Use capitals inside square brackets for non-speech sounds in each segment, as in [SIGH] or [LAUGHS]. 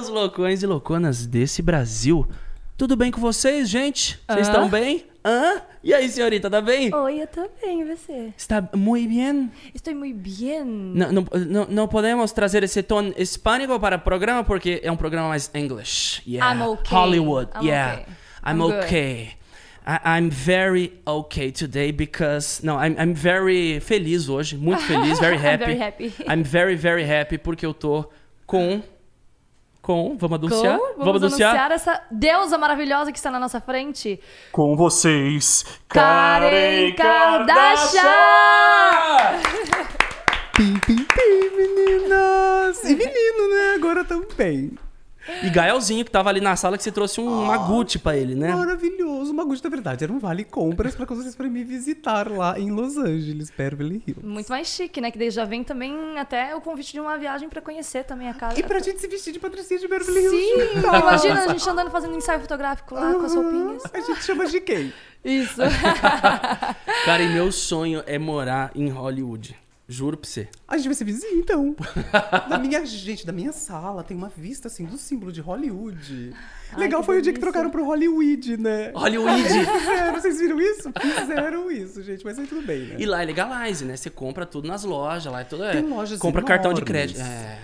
Meus loucões e louconas desse Brasil. Tudo bem com vocês, gente? Vocês estão bem? Hã? E aí, senhorita, tá bem? Oi, eu tô bem, e você? Está muito bem? Estou muito bem. Não, não, não, não podemos trazer esse tom hispânico para o programa porque é um programa mais English. Yeah. I'm okay. Hollywood. I'm yeah. okay. I'm, I'm okay. I, I'm very okay today because no, I'm, I'm very feliz hoje, muito [LAUGHS] feliz, very I'm happy. very happy. I'm very very happy porque eu tô com com, vamos anunciar? Com? Vamos, anunciar essa deusa maravilhosa que está na nossa frente. Com vocês, Karen Kardashian! Pim, pim, pim, meninas! E menino, né? Agora também. E Gaelzinho que tava ali na sala que você trouxe um Maguti pra ele, né? Maravilhoso. Uma Gucci, na verdade, era um vale compras pra vocês para me visitar lá em Los Angeles, Beverly Hills. Muito mais chique, né? Que daí já vem também até o convite de uma viagem pra conhecer também a casa. E pra gente se vestir de patricinha de Beverly Hills. Sim! Imagina a gente andando fazendo ensaio fotográfico lá com as roupinhas. A gente chama de quem? Isso. [LAUGHS] Cara, e meu sonho é morar em Hollywood. Juro pra você. A gente vai ser vizinho, então. [LAUGHS] da minha, gente, da minha sala tem uma vista, assim, do símbolo de Hollywood. Ai, Legal foi o dia que delícia. trocaram pro Hollywood, né? Hollywood! Fizeram, [LAUGHS] vocês viram isso? Fizeram isso, gente, mas aí tudo bem, né? E lá é legalize, né? Você compra tudo nas lojas, lá é tudo. É, Tem lojas compra cartão de enormes. crédito. É.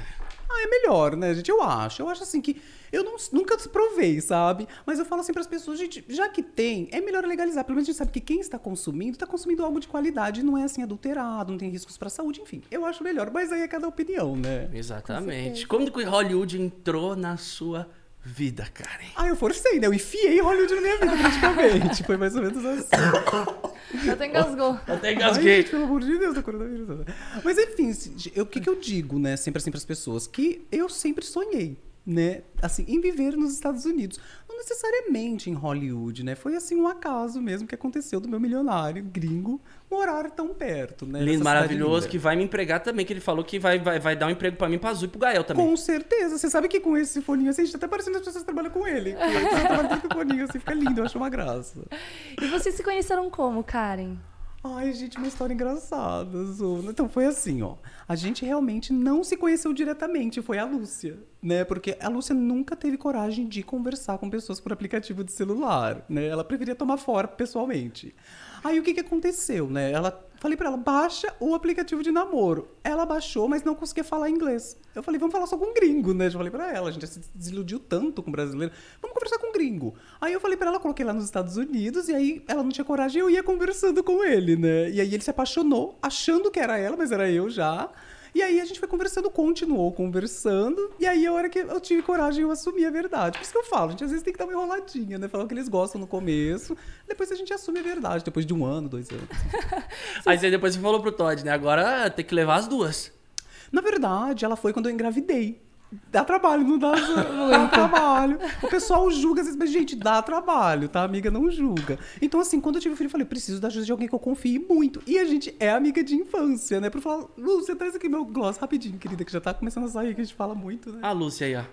Ah, é melhor, né, gente? Eu acho. Eu acho assim que. Eu não- nunca provei, sabe? Mas eu falo assim pras pessoas, gente, já que tem, é melhor legalizar. Pelo menos a gente sabe que quem está consumindo, está consumindo algo de qualidade, não é assim adulterado, não tem riscos pra saúde, enfim. Eu acho melhor, mas aí é cada opinião, né? Exatamente. Como que Hollywood entrou na sua vida, Karen? Ah, eu forcei, né? Eu enfiei Hollywood na minha vida, praticamente. Foi mais ou menos assim. [COUGHS] Até engasgou. [LAUGHS] Até Ai, engasguei. gente, pelo amor de Deus, da coronavírus. Mas enfim, o que, que eu digo, né, sempre assim para as pessoas? Que eu sempre sonhei, né, assim, em viver nos Estados Unidos. Não necessariamente em Hollywood, né? Foi assim um acaso mesmo que aconteceu do meu milionário gringo morar tão perto, né? Lindo, maravilhoso, que vai me empregar também, que ele falou que vai, vai, vai dar um emprego pra mim, pra Azul e pro Gael também. Com certeza. Você sabe que com esse foninho assim, a gente tá até parecendo as pessoas que trabalham com ele. [LAUGHS] Que trabalham com o foninho assim, fica lindo, eu acho uma graça. E vocês se conheceram como, Karen? Ai, gente, uma história engraçada. Então foi assim, ó. A gente realmente não se conheceu diretamente, foi a Lúcia, né? Porque a Lúcia nunca teve coragem de conversar com pessoas por aplicativo de celular, né? Ela preferia tomar fora pessoalmente. Aí o que que aconteceu, né? Ela falei pra ela, baixa o aplicativo de namoro. Ela baixou, mas não conseguia falar inglês. Eu falei, vamos falar só com um gringo, né? Eu falei pra ela, a gente se desiludiu tanto com brasileiro. Vamos conversar com um gringo. Aí eu falei pra ela, coloquei lá nos Estados Unidos, e aí ela não tinha coragem, eu ia conversando com ele, né? E aí ele se apaixonou, achando que era ela, mas era eu já. E aí a gente foi conversando, continuou conversando, e aí a hora que eu tive coragem, eu assumi a verdade. Por isso que eu falo, a gente às vezes tem que dar uma enroladinha, né? Falar o que eles gostam no começo, depois a gente assume a verdade, depois de um ano, dois anos. [LAUGHS] Aí depois você falou pro Todd, né? Agora tem que levar as duas. Na verdade, ela foi quando eu engravidei. Dá trabalho, não dá, [LAUGHS] dá trabalho. O pessoal julga, às vezes, mas, gente, dá trabalho, tá? A amiga não julga. Então, assim, quando eu tive filho, eu falei, preciso da ajuda de alguém que eu confie muito. E a gente é amiga de infância, né? Pra falar, Lúcia, traz aqui meu gloss rapidinho, querida, que já tá começando a sair, que a gente fala muito, né? A Lúcia aí, ó.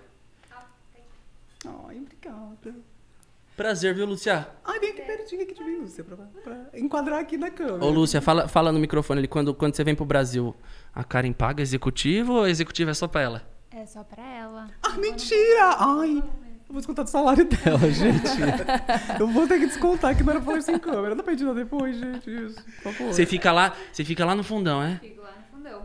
Ai, obrigada. Prazer, viu, Lúcia? Ai, vem aqui pertinho aqui de mim, Lúcia, pra, pra enquadrar aqui na câmera. Ô, Lúcia, fala, fala no microfone ali. Quando, quando você vem pro Brasil, a Karen paga executivo ou executivo é só pra ela? É só pra ela. Ah, mentira! Ai, eu vou descontar do salário dela, [LAUGHS] gente. eu vou ter que descontar, que não era pra falar isso em câmera. Dá pra editar depois, gente, isso, por favor. Você fica lá, você fica lá no fundão, é? Fico lá no fundão.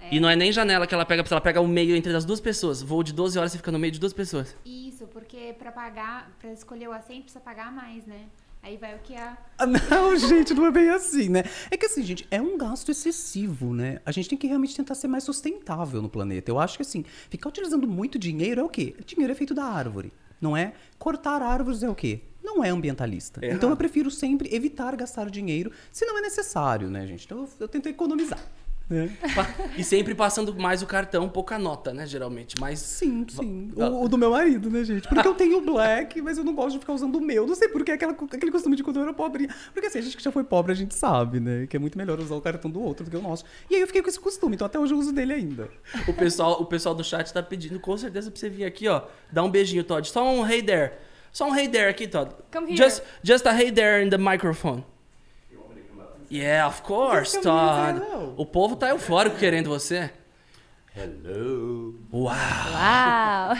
É, E não é nem janela que ela pega, ela pega o meio entre as duas pessoas. Voo de 12 horas, você fica no meio de duas pessoas. Isso, porque pra pagar, pra escolher o assento, precisa pagar mais, né? Aí vai o que a. Ah, Não, [LAUGHS] gente, não é bem assim, né? É que assim, gente, é um gasto excessivo, né? A gente tem que realmente tentar ser mais sustentável no planeta. Eu acho que assim, ficar utilizando muito dinheiro é o quê? Dinheiro é feito da árvore, não é? Cortar árvores é o quê? Não é ambientalista. É então eu prefiro sempre evitar gastar dinheiro se não é necessário, né, gente? Então eu, eu tento economizar. Né? Pa- E sempre passando mais o cartão, pouca nota, né? Geralmente. Mas. Sim, sim. O, o do meu marido, né, gente? Porque eu tenho o black, mas eu não gosto de ficar usando o meu. Não sei por que aquela, aquele costume de quando eu era pobrinha. Porque assim, a gente que já foi pobre, a gente sabe, né? Que é muito melhor usar o cartão do outro do que o nosso. E aí eu fiquei com esse costume, então até hoje eu uso dele ainda. O pessoal, o pessoal do chat tá pedindo com certeza pra você vir aqui, ó. Dar um beijinho, Todd. Só um hey there. Só um hey there aqui, Todd. Come here. Just, just a hey there in the microphone. Yeah, of course, Todd. O povo tá eufórico querendo você. Hello. Uau! Uau!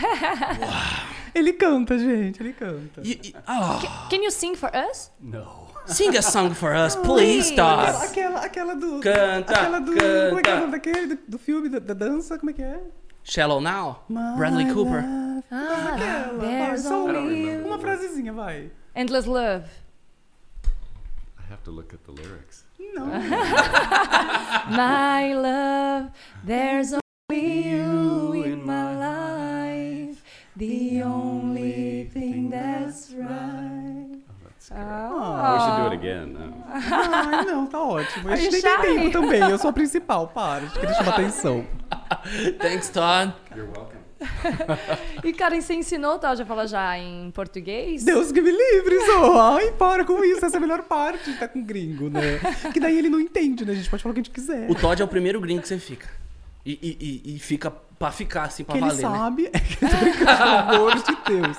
Ele canta, gente, ele canta. E- e- ah, Can you sing for us? No. sing a song for us, please, Todd. aquela, aquela do. Canta, Aquela do. Como é que é canta. o nome daquele? Do, do filme, da, da dança? Como é que é? Shallow Now? My Bradley Cooper. love. Ah, Aquela. Vai, só you. uma frasezinha, vai. Endless love. I have to look at the lyrics. Não. [LAUGHS] My love, there's only you in my life. The only thing that's right. Oh, that's great. Ah. We should do it again. No. Ai, não, tá ótimo. A gente tem tempo também. Eu sou a principal, para. A gente queria chamar atenção. [LAUGHS] Thanks, Todd. You're welcome. [LAUGHS] E, Karen, você ensinou o Todd a falar já em português? Deus que me livre, Zô. Ai, para com isso. Essa é a melhor parte de estar com gringo, né? Que daí ele não entende, né? A gente pode falar o que a gente quiser. O Todd é o primeiro gringo que você fica. E, e- e- e fica pra ficar, assim, pra que ele valer, né? sabe. É que eu tô brincando, pelo amor de Deus.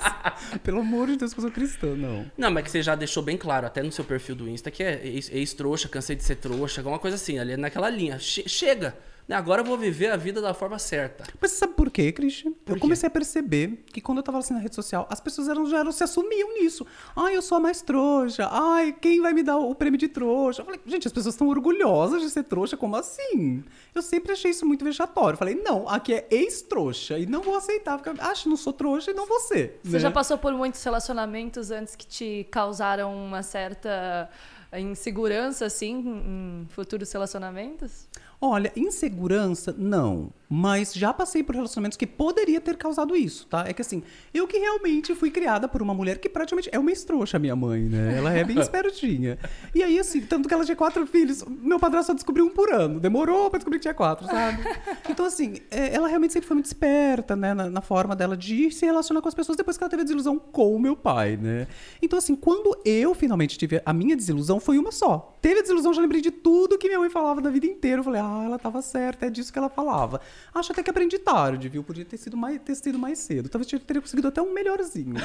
Pelo amor de Deus, que eu sou cristã, não. Não, mas que você já deixou bem claro, até no seu perfil do Insta, que é ex- ex-trouxa, cansei de ser trouxa, alguma coisa assim, ali é naquela linha. Che- chega! Né? Agora eu vou viver a vida da forma certa. Mas você sabe por quê, Christian? Por eu quê? comecei a perceber que quando eu tava assim na rede social, as pessoas eram, já eram, se assumiam nisso. Ai, eu sou a mais trouxa. Ai, quem vai me dar o prêmio de trouxa? Eu falei, gente, as pessoas estão orgulhosas de ser trouxa, como assim? Eu sempre achei isso muito vexatório. Eu falei, não, aqui é ex-trouxa e não vou aceitar, porque eu acho, não sou trouxa e não vou ser. Você né? já passou por muitos relacionamentos antes que te causaram uma certa insegurança, assim, em futuros relacionamentos? Olha, insegurança, não. Mas já passei por relacionamentos que poderia ter causado isso, tá? É que assim, eu que realmente fui criada por uma mulher que praticamente é uma estrouxa, minha mãe, né? Ela é bem [LAUGHS] espertinha. E aí, assim, tanto que ela tinha quatro filhos, meu padrasto só descobriu um por ano. Demorou pra descobrir que tinha quatro, sabe? [LAUGHS] Então, assim, é, ela realmente sempre foi muito esperta, né? Na, na forma dela de se relacionar com as pessoas depois que ela teve a desilusão com o meu pai, né? Então, assim, quando eu finalmente tive a minha desilusão, foi uma só. Teve a desilusão, já lembrei de tudo que minha mãe falava da vida inteira. Eu falei, ah, ela tava certa, é disso que ela falava. Acho até que aprendi tarde, viu? Podia ter sido mais, ter sido mais cedo. Talvez eu teria conseguido até um melhorzinho.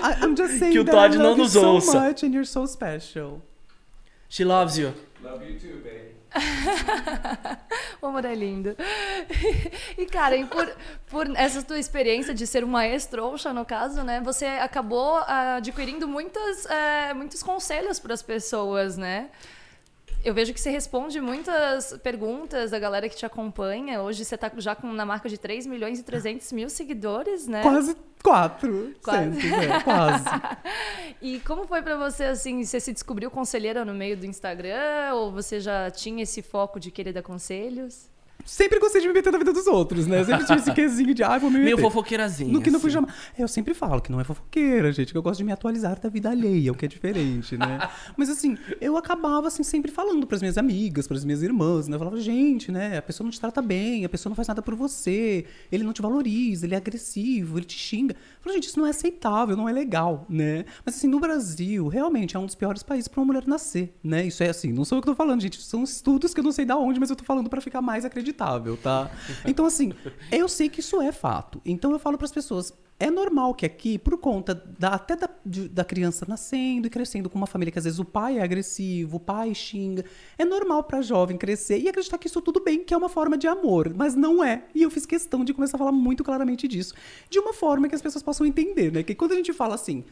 I, I'm just saying Que o Todd não love you nos so ouça. much and you're so special. She loves you. Love you too, baby. [LAUGHS] O amor é lindo. E, Karen, por, por essa tua experiência de ser uma ex-trouxa, no caso, né? Você acabou adquirindo muitas, eh, muitos conselhos para as pessoas, né? Eu vejo que você responde muitas perguntas da galera que te acompanha. Hoje você tá já com, na marca de 3 milhões e 300 mil seguidores, né? Quase quatro. Quase. Quase. É, quase. [LAUGHS] E como foi pra você, assim, você se descobriu conselheira no meio do Instagram? Ou você já tinha esse foco de querer dar conselhos? Sempre gostei de me meter na vida dos outros, né? Sempre tive esse [LAUGHS] quesinho de, ah, vou me meter. Meio fofoqueirazinha. No que não fui assim. jamais. Eu sempre falo que não é fofoqueira, gente, que eu gosto de me atualizar da vida alheia, o que é diferente, né? [LAUGHS] Mas assim, eu acabava assim sempre falando pras minhas amigas, pras minhas irmãs, né? Eu falava, gente, né, a pessoa não te trata bem, a pessoa não faz nada por você, ele não te valoriza, ele é agressivo, ele te xinga. Eu falei, gente, isso não é aceitável, não é legal, né? Mas assim, no Brasil, realmente é um dos piores países para uma mulher nascer, né? Isso é assim, não sou eu que tô falando, gente, são estudos que eu não sei da onde, mas eu tô falando para ficar mais acreditável, tá? Então assim, eu sei que isso é fato. Então eu falo para as pessoas, é normal que aqui, por conta da, até da, de- da criança nascendo e crescendo com uma família que às vezes o pai é agressivo, o pai xinga, é normal pra jovem crescer e acreditar que isso tudo bem, que é uma forma de amor, mas não é. E eu fiz questão de começar a falar muito claramente disso, de uma forma que as pessoas possam entender, né? Que quando a gente fala assim,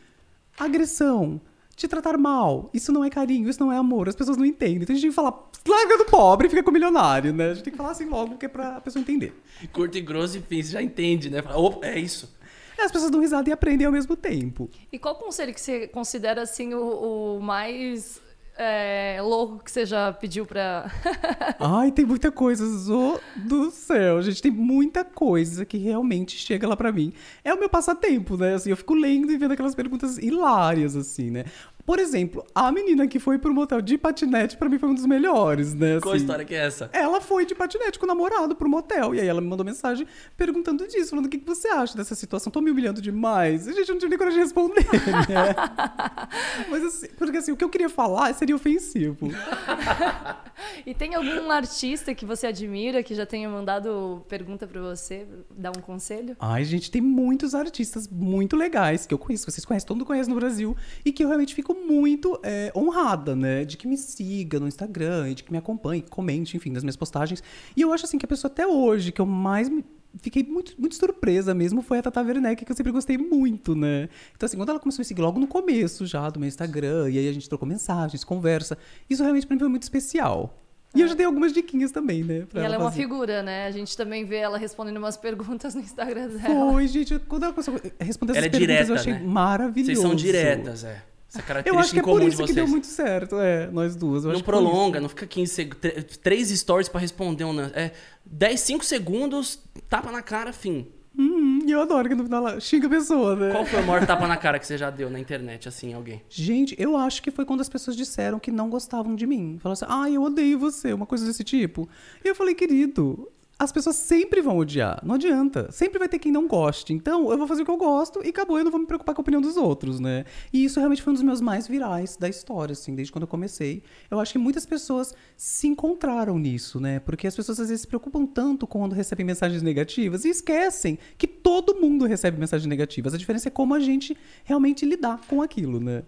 agressão, te tratar mal, isso não é carinho, isso não é amor, as pessoas não entendem. Então a gente tem que falar, larga do pobre e fica com o milionário, né? A gente tem que falar assim logo, que é pra pessoa entender. Curto e grosso, enfim, você já entende, né? Fala, Opa, é isso. E as pessoas dão risada e aprendem ao mesmo tempo. E qual conselho que você considera, assim, o, o mais é, louco que você já pediu pra... [LAUGHS] Ai, tem muita coisa, Zô do céu. Gente, tem muita coisa que realmente chega lá pra mim. É o meu passatempo, né? Assim, eu fico lendo e vendo aquelas perguntas hilárias, assim, né? Por exemplo, a menina que foi pro motel de patinete, pra mim foi um dos melhores, né? Qual a assim. história que é essa? Ela foi de patinete com o namorado pro motel. E aí ela me mandou mensagem perguntando disso, falando o que, que você acha dessa situação. Tô me humilhando demais. E, gente, eu não tive nem coragem de responder, né? [LAUGHS] Mas assim, porque assim, o que eu queria falar seria ofensivo. [LAUGHS] E tem algum artista que você admira, que já tenha mandado pergunta pra você, dar um conselho? Ai, gente, tem muitos artistas muito legais que eu conheço, que vocês conhecem, todo mundo conhece no Brasil, e que eu realmente fico muito é, honrada, né? De que me siga no Instagram, de que me acompanhe, que comente, enfim, nas minhas postagens. E eu acho assim que a pessoa até hoje que eu mais me fiquei muito, muito surpresa mesmo foi a Tata Werneck, que eu sempre gostei muito, né? Então, assim, quando ela começou a me seguir logo no começo já do meu Instagram, e aí a gente trocou mensagens, conversa, isso realmente pra mim foi muito especial. E eu já dei algumas diquinhas também, né? pra E ela é uma fazer. figura, né? A gente também vê ela respondendo umas perguntas no Instagram dela. Foi, gente. Quando ela começou a responder essas Ela é perguntas, direta, eu achei né? maravilhoso. Vocês são diretas, é. Essa Eu característica acho que é por de isso que vocês. deu muito certo, é, nós duas. Eu não prolonga, não fica 15 segundos. Três stories pra responder um. É 10, 5 segundos, tapa na cara, fim. Hum, eu adoro que no final ela xinga a pessoa, né? Qual foi o maior tapa na cara que você já deu na internet, assim, alguém? Gente, eu acho que foi quando as pessoas disseram que não gostavam de mim. Falaram assim, ah, eu odeio você, uma coisa desse tipo. E eu falei, querido, as pessoas sempre vão odiar. Não adianta. Sempre vai ter quem não goste. Então, eu vou fazer o que eu gosto e acabou. Eu não vou me preocupar com a opinião dos outros, né? E isso realmente foi um dos meus mais virais da história, assim, desde quando eu comecei. Eu acho que muitas pessoas se encontraram nisso, né? Porque as pessoas às vezes se preocupam tanto quando recebem mensagens negativas e esquecem que todo mundo recebe mensagens negativas. A diferença é como a gente realmente lidar com aquilo, né?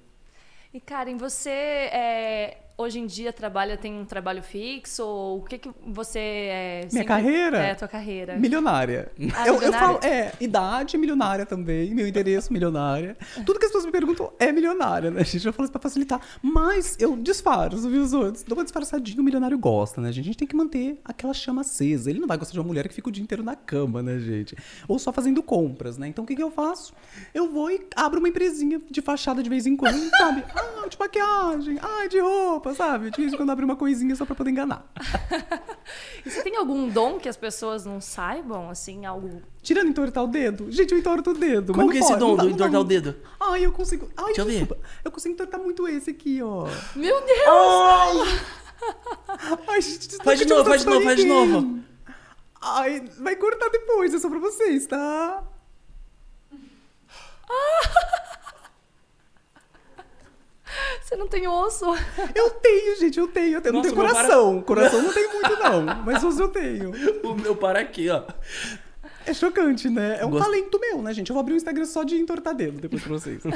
E Karen, você é, hoje em dia trabalha, tem um trabalho fixo? Ou o que, que você é. Minha carreira? É, tua carreira. Milionária. Ah, eu, eu falo, é, idade milionária também, meu endereço milionária. Tudo que as pessoas me perguntam é milionária, né, gente? Eu falo isso pra facilitar. Mas eu disfarço, viu, os outros? Dou uma disfarçadinha, o milionário gosta, né, gente? A gente tem que manter aquela chama acesa. Ele não vai gostar de uma mulher que fica o dia inteiro na cama, né, gente? Ou só fazendo compras, né? Então o que, que eu faço? Eu vou e abro uma empresinha de fachada de vez em quando, sabe? Ah, de maquiagem, ah, de roupa, sabe? De vez em quando abro uma coisinha só pra poder enganar. [LAUGHS] E você tem algum dom que as pessoas não saibam, assim, algo... Tirando entortar o dedo. Gente, eu entorto o dedo. Como mas que é esse dom do entortar o dedo? Ai, eu consigo. Ai, Deixa eu ver. desculpa. Eu consigo entortar muito esse aqui, ó. Meu Deus! Ai, gente, Faz de novo, faz de novo, faz de novo. Ai, vai cortar depois, é só pra vocês, tá? Você não tem osso? Eu tenho, gente, eu tenho. Eu tenho. Nossa, não tenho coração. Coração não tem muito, não. Mas osso eu tenho. [LAUGHS] O meu para aqui, ó. É chocante, né? É um Gost- talento meu, né, gente? Eu vou abrir um Instagram só de entortar dedo depois pra vocês. [LAUGHS]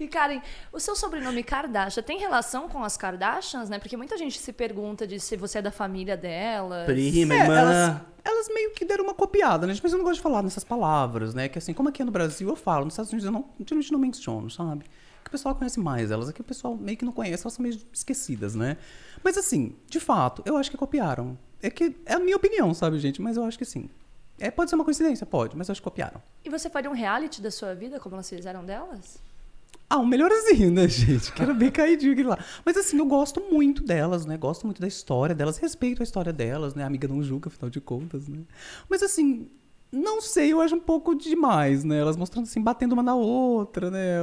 E Karen, o seu sobrenome Kardashian tem relação com as Kardashians, né? Porque muita gente se pergunta de se você é da família delas. Prima, É, irmã. elas, elas meio que deram uma copiada, né? Mas eu não gosto de falar nessas palavras, né? Que assim, como aqui é no Brasil eu falo, nos Estados Unidos eu não, geralmente não menciono, sabe? Que o pessoal conhece mais elas. Aqui o pessoal meio que não conhece, elas são meio esquecidas, né? Mas assim, de fato, eu acho que copiaram. É que é a minha opinião, sabe, gente? Mas eu acho que sim. É, pode ser uma coincidência, pode, mas eu acho que copiaram. E você faria um reality da sua vida, como elas fizeram delas? Ah, um melhorzinho, né, [LAUGHS] gente? Que era bem caidinho lá. Mas assim, eu gosto muito delas, né? Gosto muito da história delas, respeito a história delas, né? A amiga não julga, afinal de contas, né? Mas assim, não sei, eu acho um pouco demais, né? Elas mostrando assim, batendo uma na outra, né?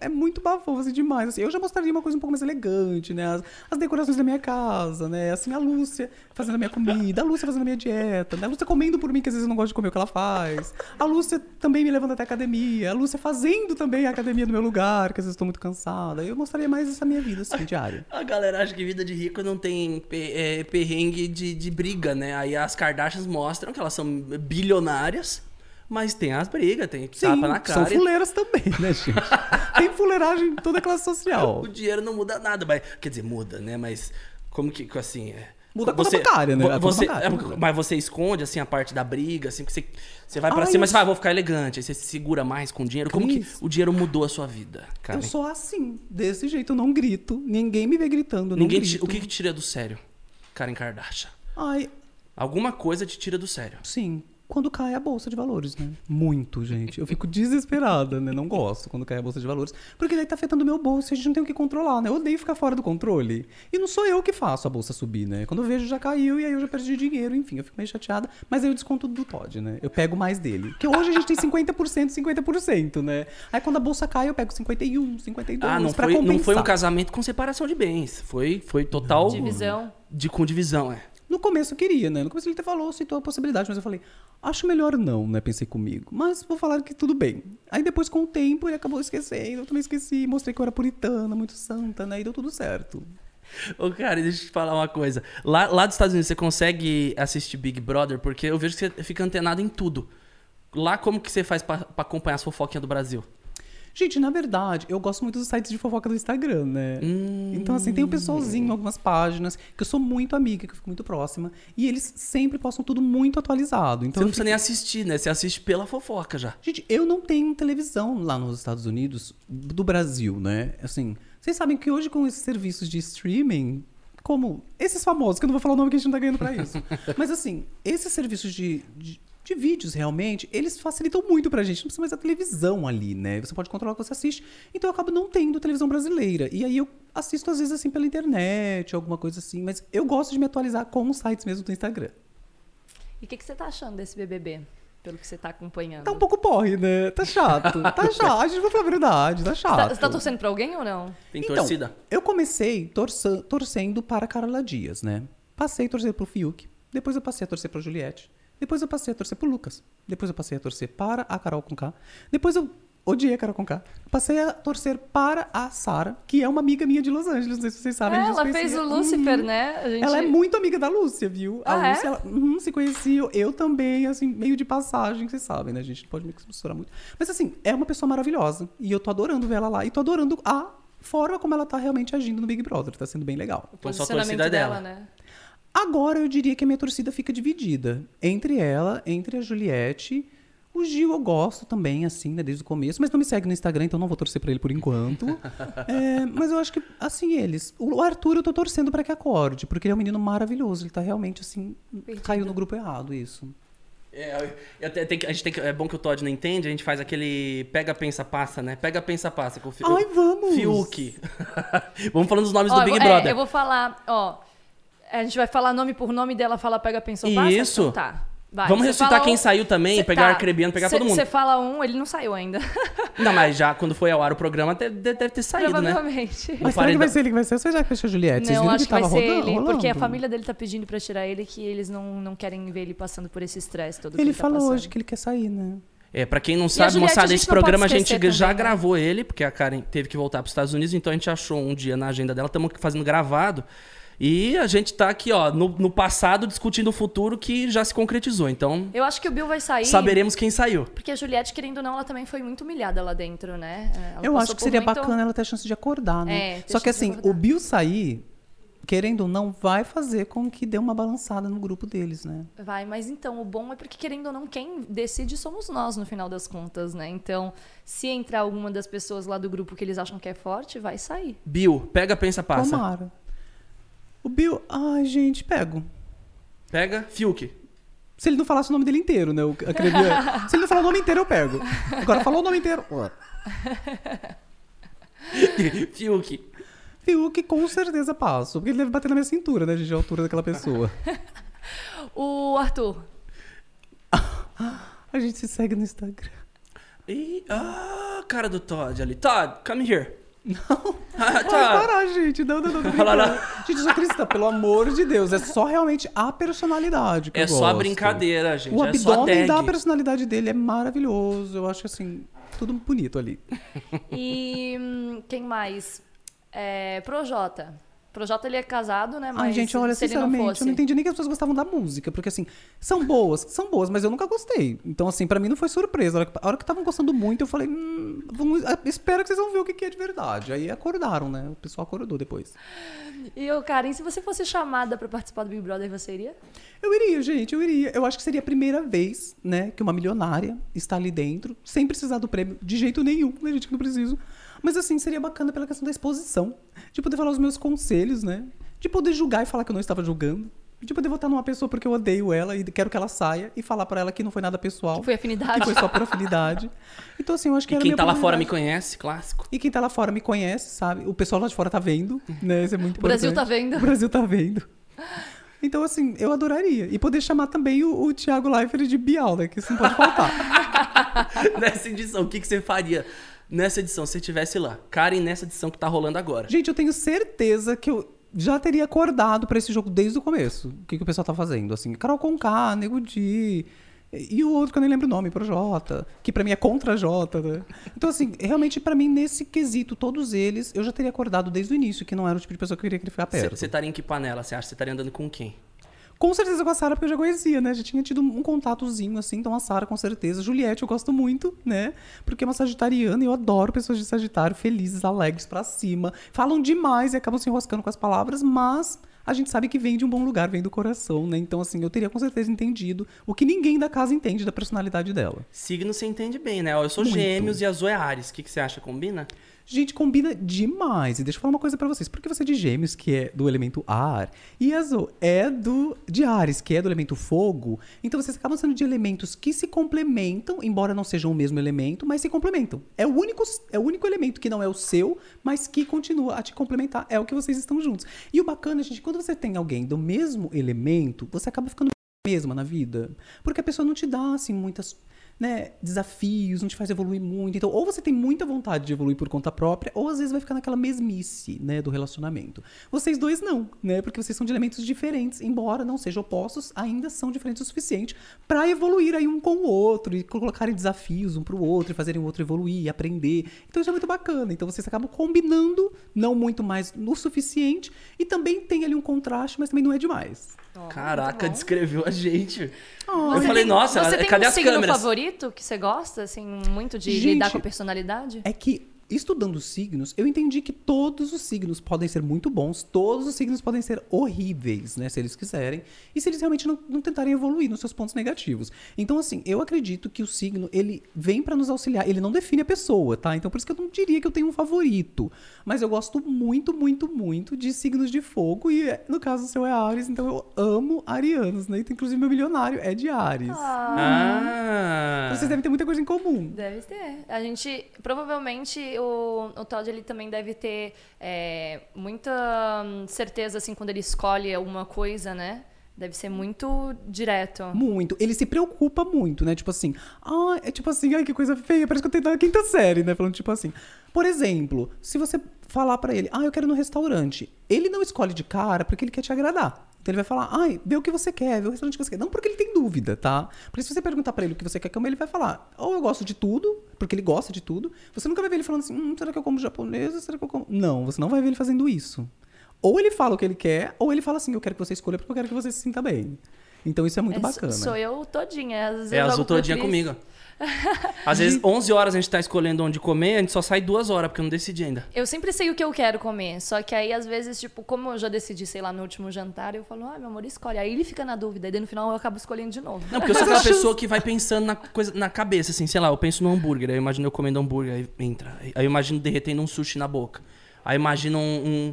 É, é muito bafão, assim, demais. Assim, eu já mostraria uma coisa um pouco mais elegante, né? As, as decorações da minha casa, né? Assim, a Lúcia fazendo a minha comida, a Lúcia fazendo a minha dieta, né? A Lúcia comendo por mim, que às vezes eu não gosto de comer o que ela faz. A Lúcia também me levando até a academia. A Lúcia fazendo também a academia no meu lugar, que às vezes estou muito cansada. Eu mostraria mais essa minha vida, assim, diária. [LAUGHS] A galera acha que vida de rico não tem é, perrengue de, de briga, né? Aí as Kardashians mostram que elas são bilionárias, mas tem as brigas, tem tapa na são cara. e fuleiras também, né, gente? [LAUGHS] Tem fuleiragem em toda a classe social. O dinheiro não muda nada, mas, quer dizer, muda, né? Mas como que, assim... É, Muda a bancária, né? A conta Você, bancária, é, mas você esconde, assim, a parte da briga, assim, que você, você vai pra Ai, cima, eu você fala, ah, vou ficar elegante, aí você se segura mais com o dinheiro. Como que o dinheiro mudou a sua vida, cara? Eu sou assim, desse jeito, eu não grito. Ninguém me vê gritando, Ninguém te- grito. o que que te tira do sério, Karen Kardashian? Ai, Alguma coisa te tira do sério. sim. Quando cai a bolsa de valores, né? Muito, gente. Eu fico desesperada, né? Não gosto quando cai a bolsa de valores. Porque daí tá afetando o meu bolso e a gente não tem o que controlar, né? Eu odeio ficar fora do controle. E não sou eu que faço a bolsa subir, né? Quando eu vejo, já caiu e aí eu já perdi dinheiro. Enfim, eu fico meio chateada. Mas aí eu desconto do Todd, né? Eu pego mais dele. Porque hoje a gente tem 50%, 50%, né? Aí quando a bolsa cai, eu pego 51, 52 Ah, não pra foi, não foi um compensar. casamento com separação de bens. Foi, foi total. Divisão. De, com divisão, é. No começo eu queria, né? No começo ele até falou, citou a possibilidade, mas eu falei, acho melhor não, né? Pensei comigo. Mas vou falar que tudo bem. Aí depois, com o tempo, ele acabou esquecendo. Eu também esqueci, mostrei que eu era puritana, muito santa, né? E deu tudo certo. Ô, cara, deixa eu te falar uma coisa. Lá, lá dos Estados Unidos, você consegue assistir Big Brother? Porque eu vejo que você fica antenado em tudo. Lá, como que você faz pra acompanhar as fofoquinhas do Brasil? Gente, na verdade, eu gosto muito dos sites de fofoca do Instagram, né? Então, assim, tem um pessoalzinho, algumas páginas, que eu sou muito amiga, que eu fico muito próxima. E eles sempre postam tudo muito atualizado. Então, Você não precisa nem assistir, né? Você assiste pela fofoca já. Gente, eu não tenho televisão lá nos Estados Unidos do Brasil, né? Assim, vocês sabem que hoje com esses serviços de streaming, como esses famosos, que eu não vou falar o nome que a gente não tá ganhando pra isso. [LAUGHS] Mas assim, esses serviços de, de, de vídeos realmente, eles facilitam muito pra gente. Não precisa mais da televisão ali, né? Você pode controlar o que você assiste. Então eu acabo não tendo televisão brasileira. E aí eu assisto às vezes assim pela internet, alguma coisa assim. Mas eu gosto de me atualizar com os sites mesmo do Instagram. E o que, que você tá achando desse BBB? Pelo que você tá acompanhando. Tá um pouco porre, né? Tá chato. Tá [LAUGHS] chato. A gente vai falar a verdade, tá Você chato. tá, você tá torcendo pra alguém ou não? Tem Então, torcida. Eu comecei torça- torcendo para a Carla Dias, né? Passei a torcer pro Fiuk, depois eu passei a torcer pra Juliette, depois eu passei a torcer pro Lucas, depois eu passei a torcer para a Carol Conká, depois eu odiei a Carol Conká, passei a torcer para a Sara, que é uma amiga minha de Los Angeles, não sei se vocês sabem. a É, ela fez o Lucifer, Uhum. né? A gente... Ela é muito amiga da Lúcia, viu? A Ah, é? Lúcia, ela, uhum, se conhecia, eu também, assim, meio de passagem, vocês sabem, né? A gente não pode misturar muito. Mas assim, é uma pessoa maravilhosa. E eu tô adorando ver ela lá. E tô adorando a forma como ela tá realmente agindo no Big Brother. Tá sendo bem legal. O Então só a posicionamento torcida dela, dela. né? Agora eu diria que a minha torcida fica dividida. Entre ela, entre a Juliette. O Gil eu gosto também, assim, né, desde o começo, mas não me segue no Instagram, então não vou torcer pra ele por enquanto. [LAUGHS] É, mas eu acho que, assim, eles. O Arthur eu tô torcendo pra que acorde, porque ele é um menino maravilhoso. Ele tá realmente, assim, Perdido. caiu no grupo errado, isso. É, eu tem que- a gente tem que- é bom que o Todd não entende, a gente faz aquele pega, pensa, passa, né? Pega, pensa, passa. Com o Ai, vamos! Fiuk. [LAUGHS] Vamos falando dos nomes Ó, do eu Big vou- é, Brother. eu vou falar, ó. A gente vai falar nome por nome dela, fala pega, pensou, passa? Isso. Então tá. Vai, Vamos você ressuscitar quem um- saiu também, Cê- pegar tá. o Arcrebiano, pegar Cê- todo mundo. Você fala um, ele não saiu ainda. [LAUGHS] Não, mas já quando foi ao ar o programa, deve, deve ter saído, né? Provavelmente. Mas será que vai ser ele que vai ser? Ou que vai ser a Juliette? Não, acho que vai tava ser rodando- ele, porque a rolando? família dele tá pedindo pra tirar ele, que eles não, não querem ver ele passando por esse estresse todo que Ele tá falou passando. hoje que ele quer sair, né? É, pra quem não sabe, Juliette, moçada, esse programa a gente esquecer já também, né? gravou ele, porque a Karen teve que voltar pros Estados Unidos, então a gente achou um dia na agenda dela, estamos fazendo gravado. E a gente tá aqui, ó, no, no passado discutindo o futuro que já se concretizou. Então, Eu acho que o Bill vai sair. saberemos quem saiu. Porque a Juliette, querendo ou não, ela também foi muito humilhada lá dentro, né? Ela Eu acho que seria muito- bacana ela ter a chance de acordar, né? É, Só que assim, o Bill sair, querendo ou não, vai fazer com que dê uma balançada no grupo deles, né? Vai, mas então, o bom é porque, querendo ou não, quem decide somos nós, no final das contas, né? Então, se entrar alguma das pessoas lá do grupo que eles acham que é forte, vai sair. Bill, pega, pensa, passa. Tomara. O Bill, ai, gente, pego. Pega, Fiuk. Se ele não falasse o nome dele inteiro, né? [LAUGHS] Se ele não falar o nome inteiro, eu pego. Agora, falou o nome inteiro. [LAUGHS] Fiuk. Fiuk com certeza passo. Porque ele deve bater na minha cintura, né, gente? A altura daquela pessoa. [LAUGHS] O Arthur. A gente se segue no Instagram. Ih, ah, cara do Todd ali. Todd, come here. Não. [LAUGHS] Ah, Vai Todd. parar, gente. Não, não, não. brincando. Gente, eu sou cristã, pelo amor de Deus. É só realmente a personalidade que É eu só a gosto. brincadeira, gente. O é só a abdômen da personalidade dele é maravilhoso. Eu acho assim, tudo bonito ali. E hum, quem mais? É, Projota. Projota, ele é casado, né? Mas Ai, gente, olha, sinceramente, fosse... eu não entendi nem que as pessoas gostavam da música. Porque, assim, são boas, são boas, mas eu nunca gostei. Então, assim, pra mim não foi surpresa. A hora que- A hora que estavam gostando muito, eu falei, hum, vamos, ah, espero que vocês vão ver o que é de verdade. Aí acordaram, né? O pessoal acordou depois. E eu, Karen, se você fosse chamada pra participar do Big Brother, você iria? Eu iria, gente, eu iria. Eu acho que seria a primeira vez, né, que uma milionária está ali dentro, sem precisar do prêmio, de jeito nenhum, né, gente, que não preciso. Mas assim, seria bacana pela questão da exposição, de poder falar os meus conselhos, né, de poder julgar e falar que eu não estava julgando, de poder votar numa pessoa porque eu odeio ela e quero que ela saia e falar pra ela que não foi nada pessoal, Que foi afinidade. que foi só por afinidade. Então assim, eu acho que E era quem tá lá fora me conhece, clássico. E quem tá lá fora me conhece, sabe? O pessoal lá de fora tá vendo, né? Isso é muito O Brasil importante. tá vendo. O Brasil tá vendo. Então, assim, eu adoraria. E poder chamar também o, o Thiago Leifert de Bial, né? Que isso não pode faltar. [LAUGHS] nessa edição, o que, que você faria nessa edição se você estivesse lá? Karen, nessa edição que tá rolando agora. Gente, eu tenho certeza que eu já teria acordado pra esse jogo desde o começo. O que, que o pessoal tá fazendo, assim. Carol Conká, Nego Di... E o outro que eu nem lembro o nome, Projota, que pra mim é contra Jota, né? Então, assim, realmente pra mim, nesse quesito, todos eles, eu já teria acordado desde o início, que não era o tipo de pessoa que eu queria que ele ficar Você perto. você estaria em que panela? Você acha que você estaria andando com quem? Com certeza com a Sara, porque eu já conhecia, né? Já tinha tido um contatozinho, assim. Então a Sara, com certeza. Juliette, eu gosto muito, né? Porque é uma sagitariana e eu adoro pessoas de Sagitário, felizes, alegres, pra cima. Falam demais e acabam se enroscando com as palavras, mas a gente sabe que vem de um bom lugar, vem do coração, né? Então, assim, eu teria com certeza entendido o que ninguém da casa entende da personalidade dela. Signo você entende bem, né? Ó, Eu sou Muito. gêmeos e a Zoe é Ares. O que, que você acha? Combina? Gente, combina demais. E deixa eu falar uma coisa pra vocês. Porque você é de gêmeos, que é do elemento ar, e Azul é do de Ares, que é do elemento fogo, então vocês acabam sendo de elementos que se complementam, embora não sejam o mesmo elemento, mas se complementam. É o único, é o único elemento que não é o seu, mas que continua a te complementar. É o que vocês estão juntos. E o bacana, gente, quando você tem alguém do mesmo elemento, você acaba ficando mesma na vida. Porque a pessoa não te dá, assim, muitas né, desafios, não te faz evoluir muito. Então, ou você tem muita vontade de evoluir por conta própria, ou às vezes vai ficar naquela mesmice, né, do relacionamento. Vocês dois não, né, porque vocês são de elementos diferentes, embora não sejam opostos, ainda são diferentes o suficiente para evoluir aí um com o outro e colocarem desafios um pro outro e fazerem o outro evoluir, aprender. Então isso é muito bacana. Então vocês acabam combinando, não muito mais no suficiente, e também tem ali um contraste, mas também não é demais. Ó, Caraca, descreveu a gente. Oh, eu falei, tem- nossa, você tem cadê um as signo câmeras? Favorito que você gosta, assim, muito de Gente, lidar com a personalidade? é que estudando os signos, eu entendi que todos os signos podem ser muito bons, todos os signos podem ser horríveis, né, se eles quiserem, e se eles realmente não, não tentarem evoluir nos seus pontos negativos. Então, assim, eu acredito que o signo, ele vem pra nos auxiliar, ele não define a pessoa, tá? Então, por isso que eu não diria que eu tenho um favorito, mas eu gosto muito, muito, muito de signos de fogo, e no caso o seu é Ares, então eu amo arianos, né? Então, inclusive, meu milionário é de Ares. Ah. Vocês devem ter muita coisa em comum. Deve ter. A gente, provavelmente, o, o Todd, ele também deve ter é, muita hum, certeza, assim, quando ele escolhe alguma coisa, né? Deve ser muito direto. Muito. Ele se preocupa muito, né? Tipo assim, ah, é tipo assim, ai, que coisa feia, parece que eu tenho na quinta série, né? Falando tipo assim. Por exemplo, se você falar pra ele, ah, eu quero ir no restaurante, ele não escolhe de cara porque ele quer te agradar. Então ele vai falar, ai, vê o que você quer, vê o restaurante que você quer. Não porque ele tem dúvida, tá? Porque se você perguntar pra ele o que você quer comer, ele vai falar, ou eu gosto de tudo, porque ele gosta de tudo. Você nunca vai ver ele falando assim, hum, será que eu como japonês será que eu como. Não, você não vai ver ele fazendo isso. Ou ele fala o que ele quer, ou ele fala assim, eu quero que você escolha porque eu quero que você se sinta bem. Então isso é muito É, bacana. Sou eu todinha. Às vezes É eu azul todinha Cris. comigo. [LAUGHS] Às vezes, 11 horas a gente tá escolhendo onde comer, a gente só sai duas horas, porque eu não decidi ainda. Eu sempre sei o que eu quero comer, só que aí às vezes, tipo, como eu já decidi, sei lá, no último jantar, eu falo, ah, meu amor, escolhe. Aí ele fica na dúvida, e daí no final eu acabo escolhendo de novo. Não, porque eu sou aquela [LAUGHS] pessoa que vai pensando na coisa na cabeça, assim, sei lá, eu penso no hambúrguer, aí eu imagino eu comendo hambúrguer, aí entra. Aí eu imagino derretendo um sushi na boca. Aí imagino um,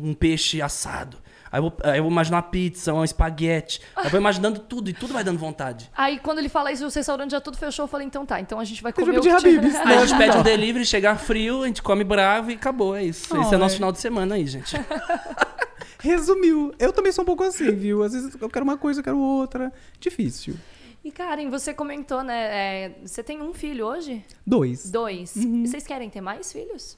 um- um peixe assado. Aí eu, vou, aí eu vou imaginar uma pizza, um espaguete. Aí eu vou imaginando tudo e tudo vai dando vontade. Aí quando ele fala isso, o restaurante já tudo fechou, eu falei, então tá, então a gente vai comer jogo o que tiver. Habib's, Aí a gente né? pede um [LAUGHS] delivery, chegar frio, a gente come bravo e acabou, é isso. Esse é Ah, nosso é. final de semana aí, gente. [LAUGHS] Resumiu. Eu também sou um pouco assim, viu? Às vezes eu quero uma coisa, eu quero outra. Difícil. E Karen, você comentou, né? é, você tem um filho hoje? Dois. Dois. Uhum. Vocês querem ter mais filhos?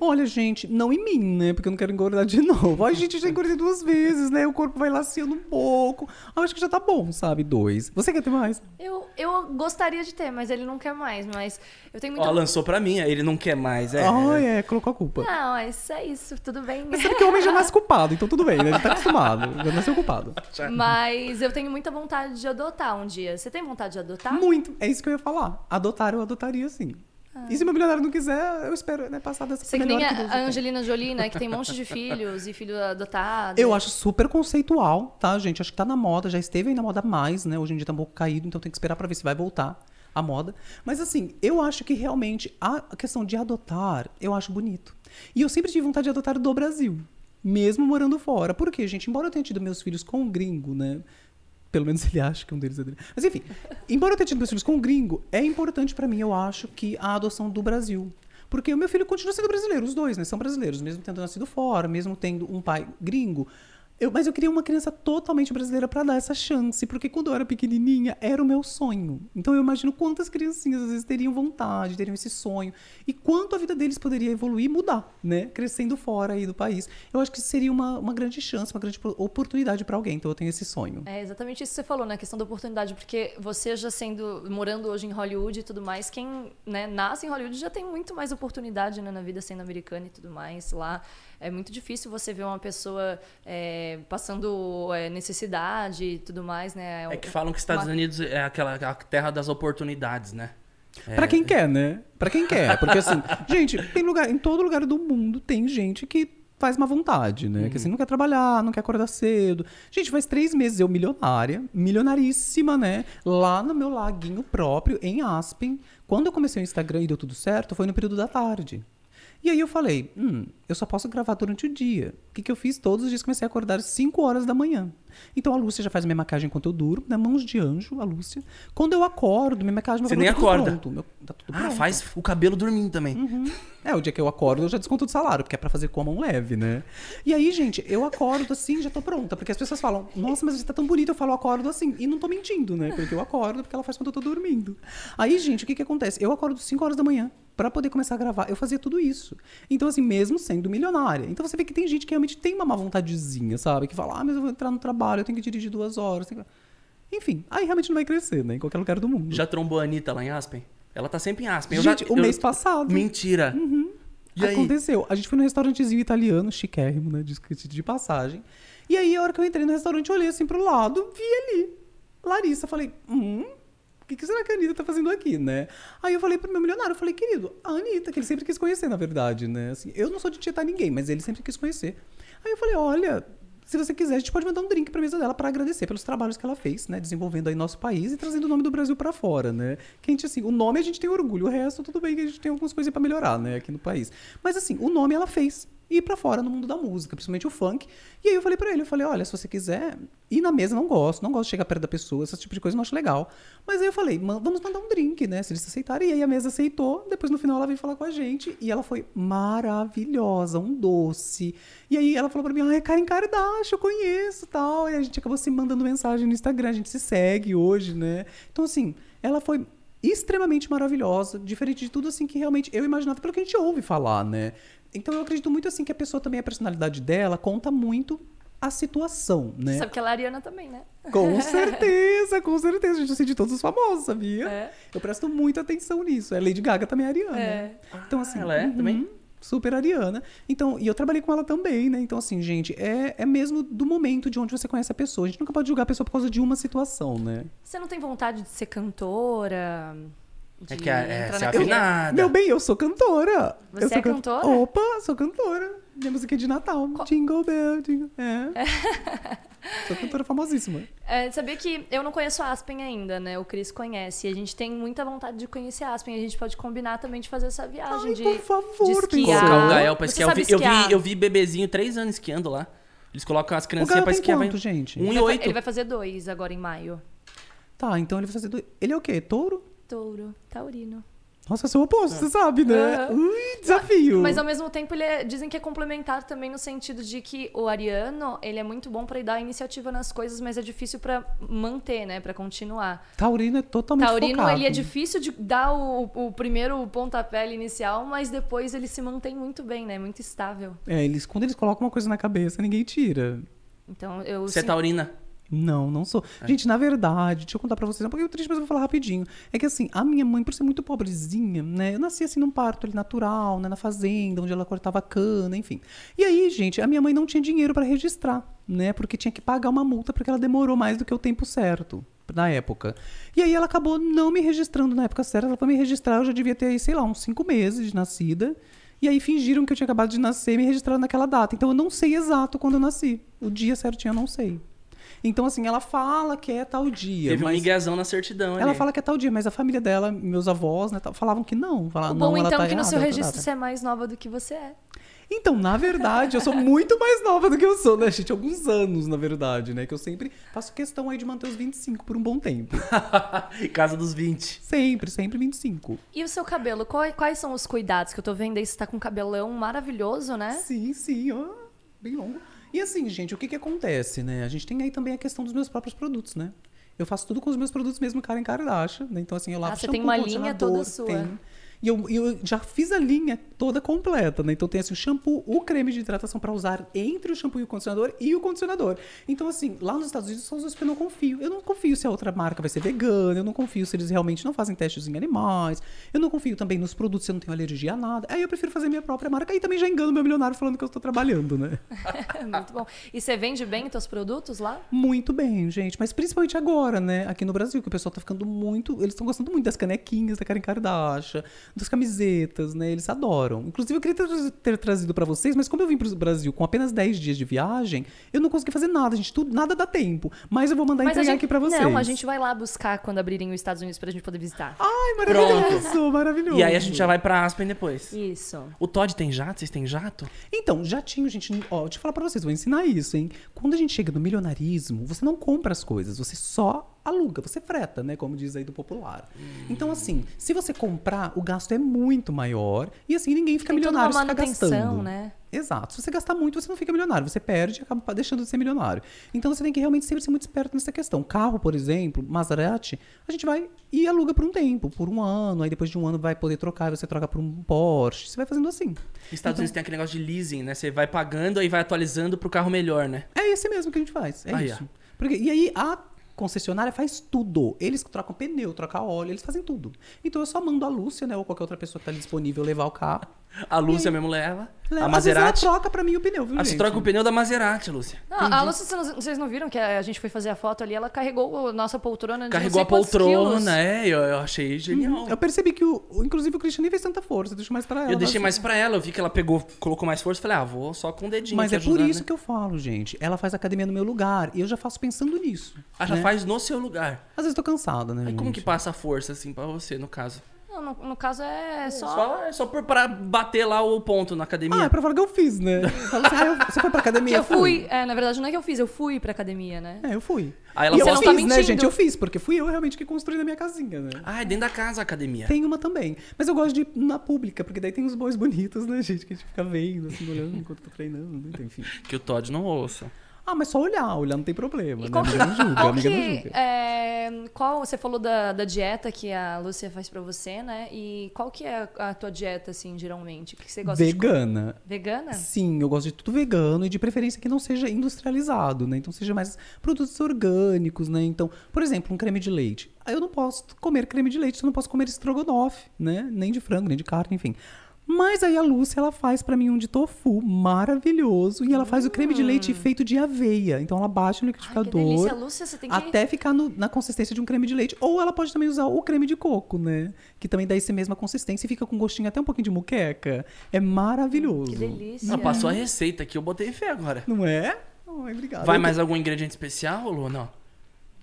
Olha, gente, não em mim, né? Porque eu não quero engordar de [LAUGHS] novo. Ai, gente, já engordei duas vezes, né? O corpo vai laciando um pouco. Ah, acho que já tá bom, sabe? Dois. Você quer ter mais? Eu, eu gostaria de ter, mas ele não quer mais. Mas eu tenho muita. Ó, lançou pra mim, aí ele não quer mais, é. Ai, é, colocou a culpa. Não, mas é isso, tudo bem. Mas sabe que o homem já nasce culpado, então tudo bem, né? Ele tá acostumado. Já nasceu culpado. Mas eu tenho muita vontade de adotar um dia. Você tem vontade de adotar? Muito. É isso que eu ia falar. Adotar, eu adotaria sim. E se meu milionário não quiser, eu espero, né, passar dessa Você que nem que a. Angelina Jolie, né? Que tem um monte de filhos e filho adotado. Eu acho super conceitual, tá, gente? Acho que tá na moda, já esteve aí na moda mais, né? Hoje em dia tá um pouco caído, então tem que esperar pra ver se vai voltar a moda. Mas assim, eu acho que realmente a questão de adotar, eu acho bonito. E eu sempre tive vontade de adotar do Brasil, mesmo morando fora. Por quê, gente? Embora eu tenha tido meus filhos com um gringo, né? Pelo menos ele acha que um deles é dele. Mas enfim, embora eu tenha tido meus filhos com um gringo, é importante pra mim, eu acho, que a adoção do Brasil. Porque o meu filho continua sendo brasileiro, os dois, né? São brasileiros, mesmo tendo nascido fora, mesmo tendo um pai gringo. Eu- mas eu queria uma criança totalmente brasileira pra dar essa chance, porque quando eu era pequenininha era o meu sonho. Então eu imagino quantas criancinhas às vezes teriam vontade, teriam esse sonho e quanto a vida deles poderia evoluir e mudar, né? Crescendo fora aí do país. Eu acho que seria uma, uma grande chance, uma grande oportunidade pra alguém. Então eu tenho esse sonho. É exatamente isso que você falou, né? A questão da oportunidade, porque você já sendo, morando hoje em Hollywood e tudo mais, quem né, nasce em Hollywood já tem muito mais oportunidade né, na vida sendo americana e tudo mais lá. É muito difícil você ver uma pessoa é, é, passando é, necessidade e tudo mais, né? É que falam que Estados Uma- Unidos é aquela a terra das oportunidades, né? Pra quem quer, né? Pra quem quer. Porque assim, [LAUGHS] gente, tem lugar, em todo lugar do mundo tem gente que faz má vontade, né? Que assim, não quer trabalhar, não quer acordar cedo. Gente, faz três meses eu milionária, milionaríssima, né? Lá no meu laguinho próprio, em Aspen. Quando eu comecei o Instagram e deu tudo certo, foi no período da tarde. E aí eu falei, hum, eu só posso gravar durante o dia. O que, que eu fiz? Todos os dias comecei a acordar às 5 horas da manhã. Então a Lúcia já faz minha maquiagem enquanto eu durmo, né? Mãos de anjo, a Lúcia. Quando eu acordo, minha maquiagem meu Você nem tá acorda. Pronto, meu- tá tudo Ah, pronto. faz o cabelo dormindo também. É, o dia que eu acordo, eu já desconto do salário, porque é pra fazer com a mão leve, né? E aí, gente, eu acordo assim, já tô pronta. Porque as pessoas falam, nossa, mas você tá tão bonita, eu falo, eu acordo assim. E não tô mentindo, né? Porque eu acordo porque ela faz quando eu tô dormindo. Aí, gente, o que que acontece? Eu acordo 5 horas da manhã pra poder começar a gravar. Eu fazia tudo isso. Então, assim, mesmo sendo milionária. Então você vê que tem gente que realmente tem uma má vontadezinha, sabe? Que fala, ah, mas eu vou entrar no trabalho, eu tenho que dirigir duas horas. tenho que-" Enfim, aí realmente não vai crescer, né? Em qualquer lugar do mundo. Já trombou a Anitta lá em Aspen? Ela tá sempre em Aspen. Eu Gente, já- o eu- mês passado. Mentira. E aí? Aconteceu. A gente foi num restaurantezinho italiano, chiquérrimo, né? De, de passagem. E aí, a hora que eu entrei no restaurante, eu olhei assim pro lado, vi ali. Larissa. Falei, hum, o que, que será que a Anitta tá fazendo aqui, né? Aí eu falei pro meu milionário, eu falei, querido, a Anitta, que ele sempre quis conhecer, na verdade, né? Assim, eu não sou de tietar ninguém, mas ele sempre quis conhecer. Aí eu falei, olha, se você quiser, a gente pode mandar um drink pra mesa dela pra agradecer pelos trabalhos que ela fez, né? Desenvolvendo aí nosso país e trazendo o nome do Brasil pra fora, né? Que a gente, assim, o nome a gente tem orgulho, o resto tudo bem que a gente tem algumas coisas pra melhorar, né? Aqui no país. Mas assim, o nome ela fez. E ir pra fora no mundo da música, principalmente o funk. E aí eu falei pra ele, eu falei, olha, se você quiser ir na mesa, não gosto, não gosto de chegar perto da pessoa, esse tipo de coisa não acho legal. Mas aí eu falei, "Ma- vamos mandar um drink, né? Se eles aceitarem. E aí a mesa aceitou, depois no final ela veio falar com a gente e ela foi maravilhosa, um doce. E aí ela falou pra mim, é Karen Kardashian, eu conheço tal. E a gente acabou se mandando mensagem no Instagram, a gente se segue hoje, né? Então, assim, ela foi extremamente maravilhosa, diferente de tudo assim que realmente eu imaginava pelo que a gente ouve falar, né? Então eu acredito muito assim que a pessoa também, a personalidade dela conta muito a situação, né? Sabe que ela é ariana também, né? Com [LAUGHS] certeza, com certeza. Gente, eu sei de todos os famosos, sabia? É. Eu presto muita atenção nisso. A Lady Gaga também é ariana. É. Então, assim. ela é também? Super ariana. Então, e eu trabalhei com ela também, né? Então, assim, gente, é, é mesmo do momento de onde você conhece a pessoa. A gente nunca pode julgar a pessoa por causa de uma situação, né? Você não tem vontade de ser cantora? É que é, é na carreira? afinada. Meu bem, eu sou cantora. Você eu sou é can- cantora? Opa, sou cantora. Minha música é de Natal. Jingle Bell, Jingle... É. [LAUGHS] sou cantora famosíssima. É, sabia que eu não conheço Aspen ainda, né? O Cris conhece. E a gente tem muita vontade de conhecer Aspen. A gente pode combinar também de fazer essa viagem. Ai, de, por favor, de esquiar. Colocar o Gael pra esquiar. Eu vi, eu, vi, esquiar? eu vi bebezinho três anos esquiando lá. Eles colocam as criancinhas pra esquiar. quanto, vai- gente? Um Ele e oito. Ele vai fazer dois agora em maio. Tá, então ele vai fazer... Do... Ele é o quê? Touro? Touro, taurino. Nossa, eu sou o oposto, você sabe, né? Aham. Ui, desafio. Mas ao mesmo tempo, ele é- dizem que é complementar também no sentido de que o ariano, ele é muito bom pra dar iniciativa nas coisas, mas é difícil pra manter, né? Pra continuar. Taurino é totalmente Taurino, focado. ele é difícil de dar o, o primeiro pontapé inicial, mas depois ele se mantém muito bem, né? Muito estável. É, eles, quando eles colocam uma coisa na cabeça, ninguém tira. Então, eu... Você é sinto- taurina? Não, não sou. Gente, na verdade, deixa eu contar pra vocês, é um pouquinho triste, mas eu vou falar rapidinho. É que assim, a minha mãe, por ser muito pobrezinha, né? Eu nasci assim num parto ali natural, né? Na fazenda, onde ela cortava cana, enfim. E aí, gente, a minha mãe não tinha dinheiro pra registrar, né? Porque tinha que pagar uma multa porque ela demorou mais do que o tempo certo. Na época. E aí ela acabou não me registrando na época certa. Ela foi me registrar, eu já devia ter, sei lá, uns cinco meses de nascida. E aí fingiram que eu tinha acabado de nascer e me registraram naquela data. Então eu não sei exato quando eu nasci. O dia certinho eu não sei. Então, assim, ela fala que é tal dia. Teve um mas miguezão na certidão ela ali. fala que é tal dia, mas a família dela, meus avós, né, tal, falavam que não. Falavam, O não, bom, ela então, tá que no seu é outra registro você é mais nova do que você é. Então, na verdade, eu sou muito mais nova do que eu sou, né, gente? Alguns anos, na verdade, né? Que eu sempre faço questão aí de manter os 25 por um bom tempo. [LAUGHS] Casa dos 20. Sempre, sempre 25. E o seu cabelo? Qual- Quais são os cuidados que eu tô vendo aí? Você tá com um cabelão maravilhoso, né? Sim, sim, ó, bem longo. E assim, gente, o que que acontece, né? A gente tem aí também a questão dos meus próprios produtos, né? Eu faço tudo com os meus produtos mesmo, Karen Kardashian, né? Então, assim, eu lavo Ah, você shampoo, tem uma linha toda sua. tem. E eu, eu já fiz a linha toda completa, né? Então tem assim, o shampoo, o creme de hidratação pra usar entre o shampoo e o condicionador e o condicionador. Então, assim, lá nos Estados Unidos são os que eu não confio. Eu não confio se a outra marca vai ser vegana, eu não confio se eles realmente não fazem testes em animais, eu não confio também nos produtos se eu não tenho alergia a nada. Aí eu prefiro fazer minha própria marca e também já engano meu milionário falando que eu estou trabalhando, né? [LAUGHS] Muito bom. E você vende bem os teus produtos lá? Muito bem, gente. Mas principalmente agora, né? Aqui no Brasil, que o pessoal tá ficando muito. Eles estão gostando muito das canequinhas da Karen Kardashian, das camisetas, né? Eles adoram. Inclusive, eu queria ter, ter trazido pra vocês, mas como eu vim pro Brasil com apenas 10 dias de viagem, eu não consegui fazer nada, gente. Tudo, nada dá tempo. Mas eu vou mandar Mas entregar gente, aqui pra vocês. Não, a gente vai lá buscar quando abrirem os Estados Unidos pra gente poder visitar. Ai, maravilhoso, maravilhoso. E aí a gente já vai pra Aspen depois. Isso. O Todd tem jato? Vocês têm jato? Então, jatinho, gente, ó, deixa eu falar pra vocês, vou ensinar isso, hein? Quando a gente chega no milionarismo, você não compra as coisas, você só aluga, você freta, né? Como diz aí do popular. Então, assim, se você comprar, o gasto é muito maior e assim ninguém fica Tem toda uma milionário se ficar manutenção, gastando. né? Exato. Se você gastar muito, você não fica milionário. Você perde e acaba deixando de ser milionário. Então você tem que realmente sempre ser muito esperto nessa questão. Carro, por exemplo, Maserati, a gente vai e aluga por um tempo, por um ano. Aí depois de um ano vai poder trocar, você troca por um Porsche. Você vai fazendo assim. Estados Unidos tem aquele negócio de leasing, né? Você vai pagando e vai atualizando pro carro melhor, né? É esse mesmo que a gente faz. É Aí, isso. Porque, e aí a concessionária faz tudo. Eles trocam pneu, trocam óleo, eles fazem tudo. Então eu só mando a Lúcia, né? Ou qualquer outra pessoa que tá ali disponível levar o carro. A Lúcia mesmo leva. Leva- A Às vezes ela Maserati. troca pra mim o pneu, viu, Ah, você troca o pneu da Maserati, Lúcia. Não, a Lúcia, vocês não- viram que a gente foi fazer a foto ali? Ela carregou a nossa poltrona de Carregou a não sei quantos quilos. poltrona, é, eu, eu achei genial. Eu percebi que, o, inclusive, o Christian nem fez tanta força. Deixa mais pra ela. Eu deixei mas- mais pra ela, eu vi que ela pegou, colocou mais força, falei, ah, vou só com o dedinho. Mas é por ajudando, isso né? que eu falo, gente. Ela faz academia no meu lugar. E eu já faço pensando nisso. Ah, já né? Faz no seu lugar. Às vezes tô cansada, né? Aí como gente? que passa a força, assim, pra você, no caso? Não, no, no caso é só... Só, é só por, pra bater lá o ponto na academia. Ah, é pra falar que eu fiz, né? Assim, [LAUGHS] ah, eu- você foi pra Que academia? eu fui. É, na verdade, não é que eu fiz, eu fui pra academia, né? É, eu fui. Aí ela e eu não tá fiz, né, mentindo. gente? Eu fiz, porque fui eu realmente que construí na minha casinha, né? Ah, é dentro da casa a academia. Tem uma também. Mas eu gosto de ir na pública, porque daí tem os boys bonitos, né, gente? Que a gente fica vendo, assim, olhando enquanto tá treinando, né? Então, enfim. Que o Todd não ouça. Ah, mas só olhar, olhar não tem problema, E né? qual que, Amiga não julga, qual amiga não que- julga. é, qual você falou da, da dieta que a Lúcia faz pra você, né? E qual que é a, a tua dieta, assim, geralmente? O que você gosta de Vegana. comer? Vegana? Sim, eu gosto de tudo vegano e de preferência que não seja industrializado, né? Então seja mais produtos orgânicos, né? Então, por exemplo, um creme de leite. Eu não posso comer creme de leite, eu não posso comer estrogonofe, né? Nem de frango, nem de carne, enfim. Mas aí a Lúcia, ela faz pra mim um de tofu maravilhoso e ela faz o creme de leite feito de aveia. Então ela baixa no Hum. Ai, que liquidificador delícia, Lúcia, você tem que... até ficar no- na consistência de um creme de leite. Ou ela pode também usar o creme de coco, né? Que também dá essa mesma consistência e fica com gostinho até um pouquinho de muqueca. É maravilhoso. Que delícia. Não, passou a receita aqui, eu botei fé agora. Não é? Ai, obrigado. Vai mais algum ingrediente especial, Lu? Não.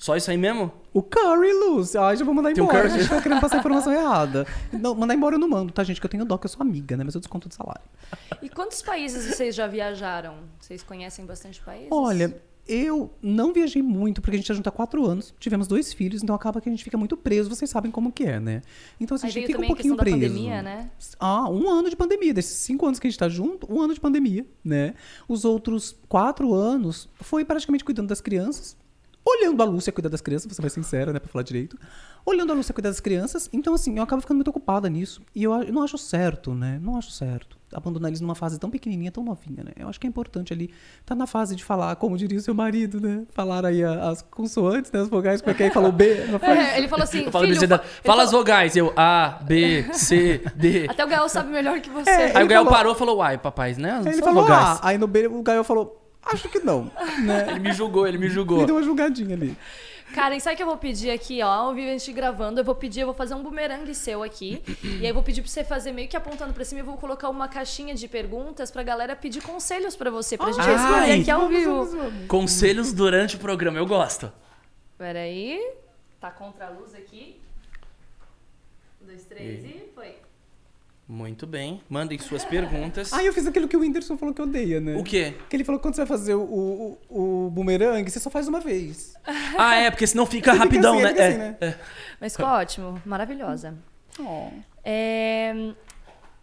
Só isso aí mesmo? O curry, Lúcia. Ai, já vou mandar Tem um embora. curry? [LAUGHS] A gente tá querendo passar a informação errada. Não, mandar embora eu não mando, tá, gente? Que eu tenho dó, que eu sou amiga, né? Mas eu desconto de salário. E quantos países vocês já viajaram? Vocês conhecem bastante países? Olha, eu não viajei muito, porque a gente já junta há quatro anos, tivemos dois filhos, então acaba que a gente fica muito preso, vocês sabem como que é, né? Então, assim, a gente fica um pouquinho preso. pandemia, né? Ah, um ano de pandemia. Desses cinco anos que a gente tá junto, um ano de pandemia, né? Os outros quatro anos foi praticamente cuidando das crianças. Olhando a Lúcia cuidar das crianças, vou ser mais sincera, né, pra falar direito. Olhando a Lúcia cuidar das crianças. Então, assim, eu acabo ficando muito ocupada nisso. E eu, a- eu não acho certo, né? Não acho certo. Abandonar eles numa fase tão pequenininha, tão novinha, né? Eu acho que é importante ali estar na fase de falar, como diria o seu marido, né? Falar aí a- as consoantes, né? As vogais, como é que é? Falou B. É, ele falou assim, falo filho, você, fala as falou- vogais. Eu, A, B, C, D. Até o Gael sabe melhor que você. É, Aí o Gael falou- parou e falou, uai, papai, né? Aí ele São falou, vogais. ah. Aí no B, o Gael falou, acho que não, né? [LAUGHS] Ele me julgou, ele me julgou. Ele deu uma julgadinha ali. Karen, sabe o que eu vou pedir aqui, ó? Ao vivo a gente gravando, eu vou pedir, eu vou fazer um bumerangue seu aqui. e aí eu vou pedir pra você fazer meio que apontando pra cima e eu vou colocar uma caixinha de perguntas pra galera pedir conselhos pra você, pra gente Ai, responder aqui ao Vamos, vivo. vamos, vamos. Conselhos durante o programa, eu gosto. Peraí. Tá contra a luz aqui. Um, dois, três e foi. Muito bem. Mandem suas perguntas. Ah, eu fiz aquilo que o Whindersson falou que odeia, né? O quê? Que ele falou que quando você vai fazer o, o, o bumerangue, você só faz uma vez. [LAUGHS] Ah, é, porque senão fica Ele fica rapidão, assim, né? fica É, assim, né? é. Mas ficou ótimo, maravilhosa. Oh. É,